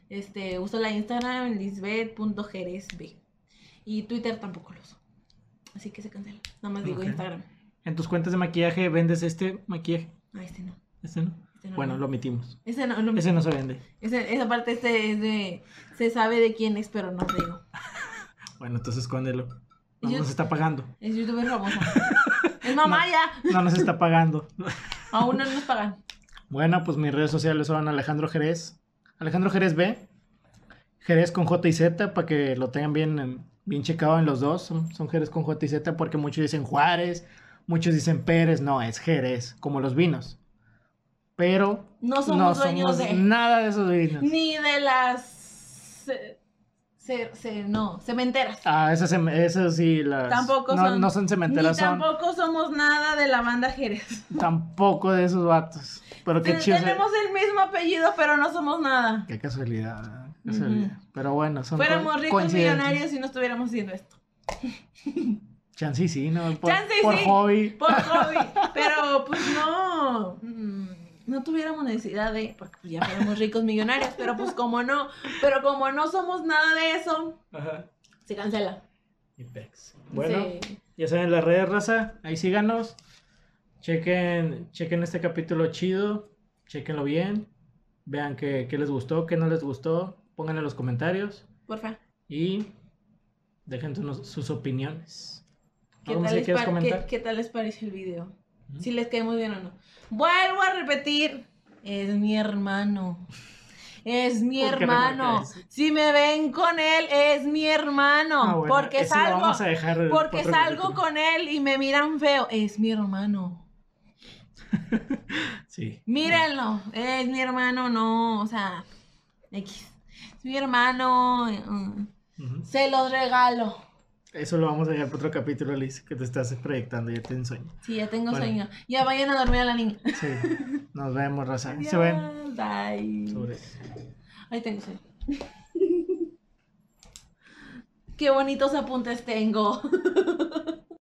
Este, uso la Instagram lisbeth.jerezb. Y Twitter tampoco lo uso. Así que se cancela. Nada más digo. Instagram. En tus cuentas de maquillaje vendes este maquillaje. Ah, este no. Este no. Este no, Bueno, no. lo omitimos. Ese no. Ese no se vende. Ese- esa parte este es de. Se sabe de quién es, pero no digo. *laughs* Bueno, entonces escóndelo. No nos está pagando. Es youtuber famosa. *laughs* es mamá ya. No nos está pagando. Aún no nos pagan. Bueno, pues mis redes sociales son Alejandro Jerez. Alejandro Jerez B. Jerez con J y Z para que lo tengan bien, bien checado en los dos. Son, son Jerez con J y Z porque muchos dicen Juárez, muchos dicen Pérez. No, es Jerez, como los vinos. Pero No somos no dueños somos de. nada de esos vinos. Ni de las. Ce- ce- no, cementeras. Ah, esas, esas sí, las... Tampoco no, son- no son cementeras, Ni son tampoco somos nada de la banda Jerez. tampoco de esos vatos. Pero qué chido. se- Tenemos el mismo apellido, pero no somos nada. Qué casualidad, casualidad. Pero bueno, son Fuéramos ricos millonarios si no estuviéramos haciendo esto. Chance sí, ¿no? Por, Chance por sí. hobby. Por hobby. *laughs* Pero pues no. No tuviéramos necesidad de. Porque pues, ya fuéramos ricos millonarios. Pero pues como no. Pero como no somos nada de eso, Ajá. se cancela. Y pex. Bueno, Sí. ya saben las redes, raza. Ahí síganos. Chequen, chequen este capítulo chido. Chequenlo bien. Vean qué, qué les gustó, qué no les gustó. Pónganlo en los comentarios. Porfa. Y dejen sus, sus opiniones. ¿Qué ¿Algo más tal, les comentar? qué- qué tal les pareció el video? Si les caemos bien o no. Vuelvo a repetir. Es mi hermano. es mi ¿Por qué hermano. Si me ven con él, es mi hermano. Ah, bueno, porque salgo, vamos a dejar porque salgo capítulo. con él y me miran feo, es mi hermano. *laughs* Sí. Mírenlo, es mi hermano, no, o sea, X. Es mi hermano, mm, Ujú. se los regalo. Eso lo vamos a dejar para otro capítulo, Liz, que te estás proyectando, ya te sueño. Sí, ya tengo Bueno. sueño. Ya vayan a dormir a la niña. Sí. Nos vemos, raza. Se ven. Adiós, bye. Ahí tengo sueño. *laughs* Qué bonitos apuntes tengo. *laughs*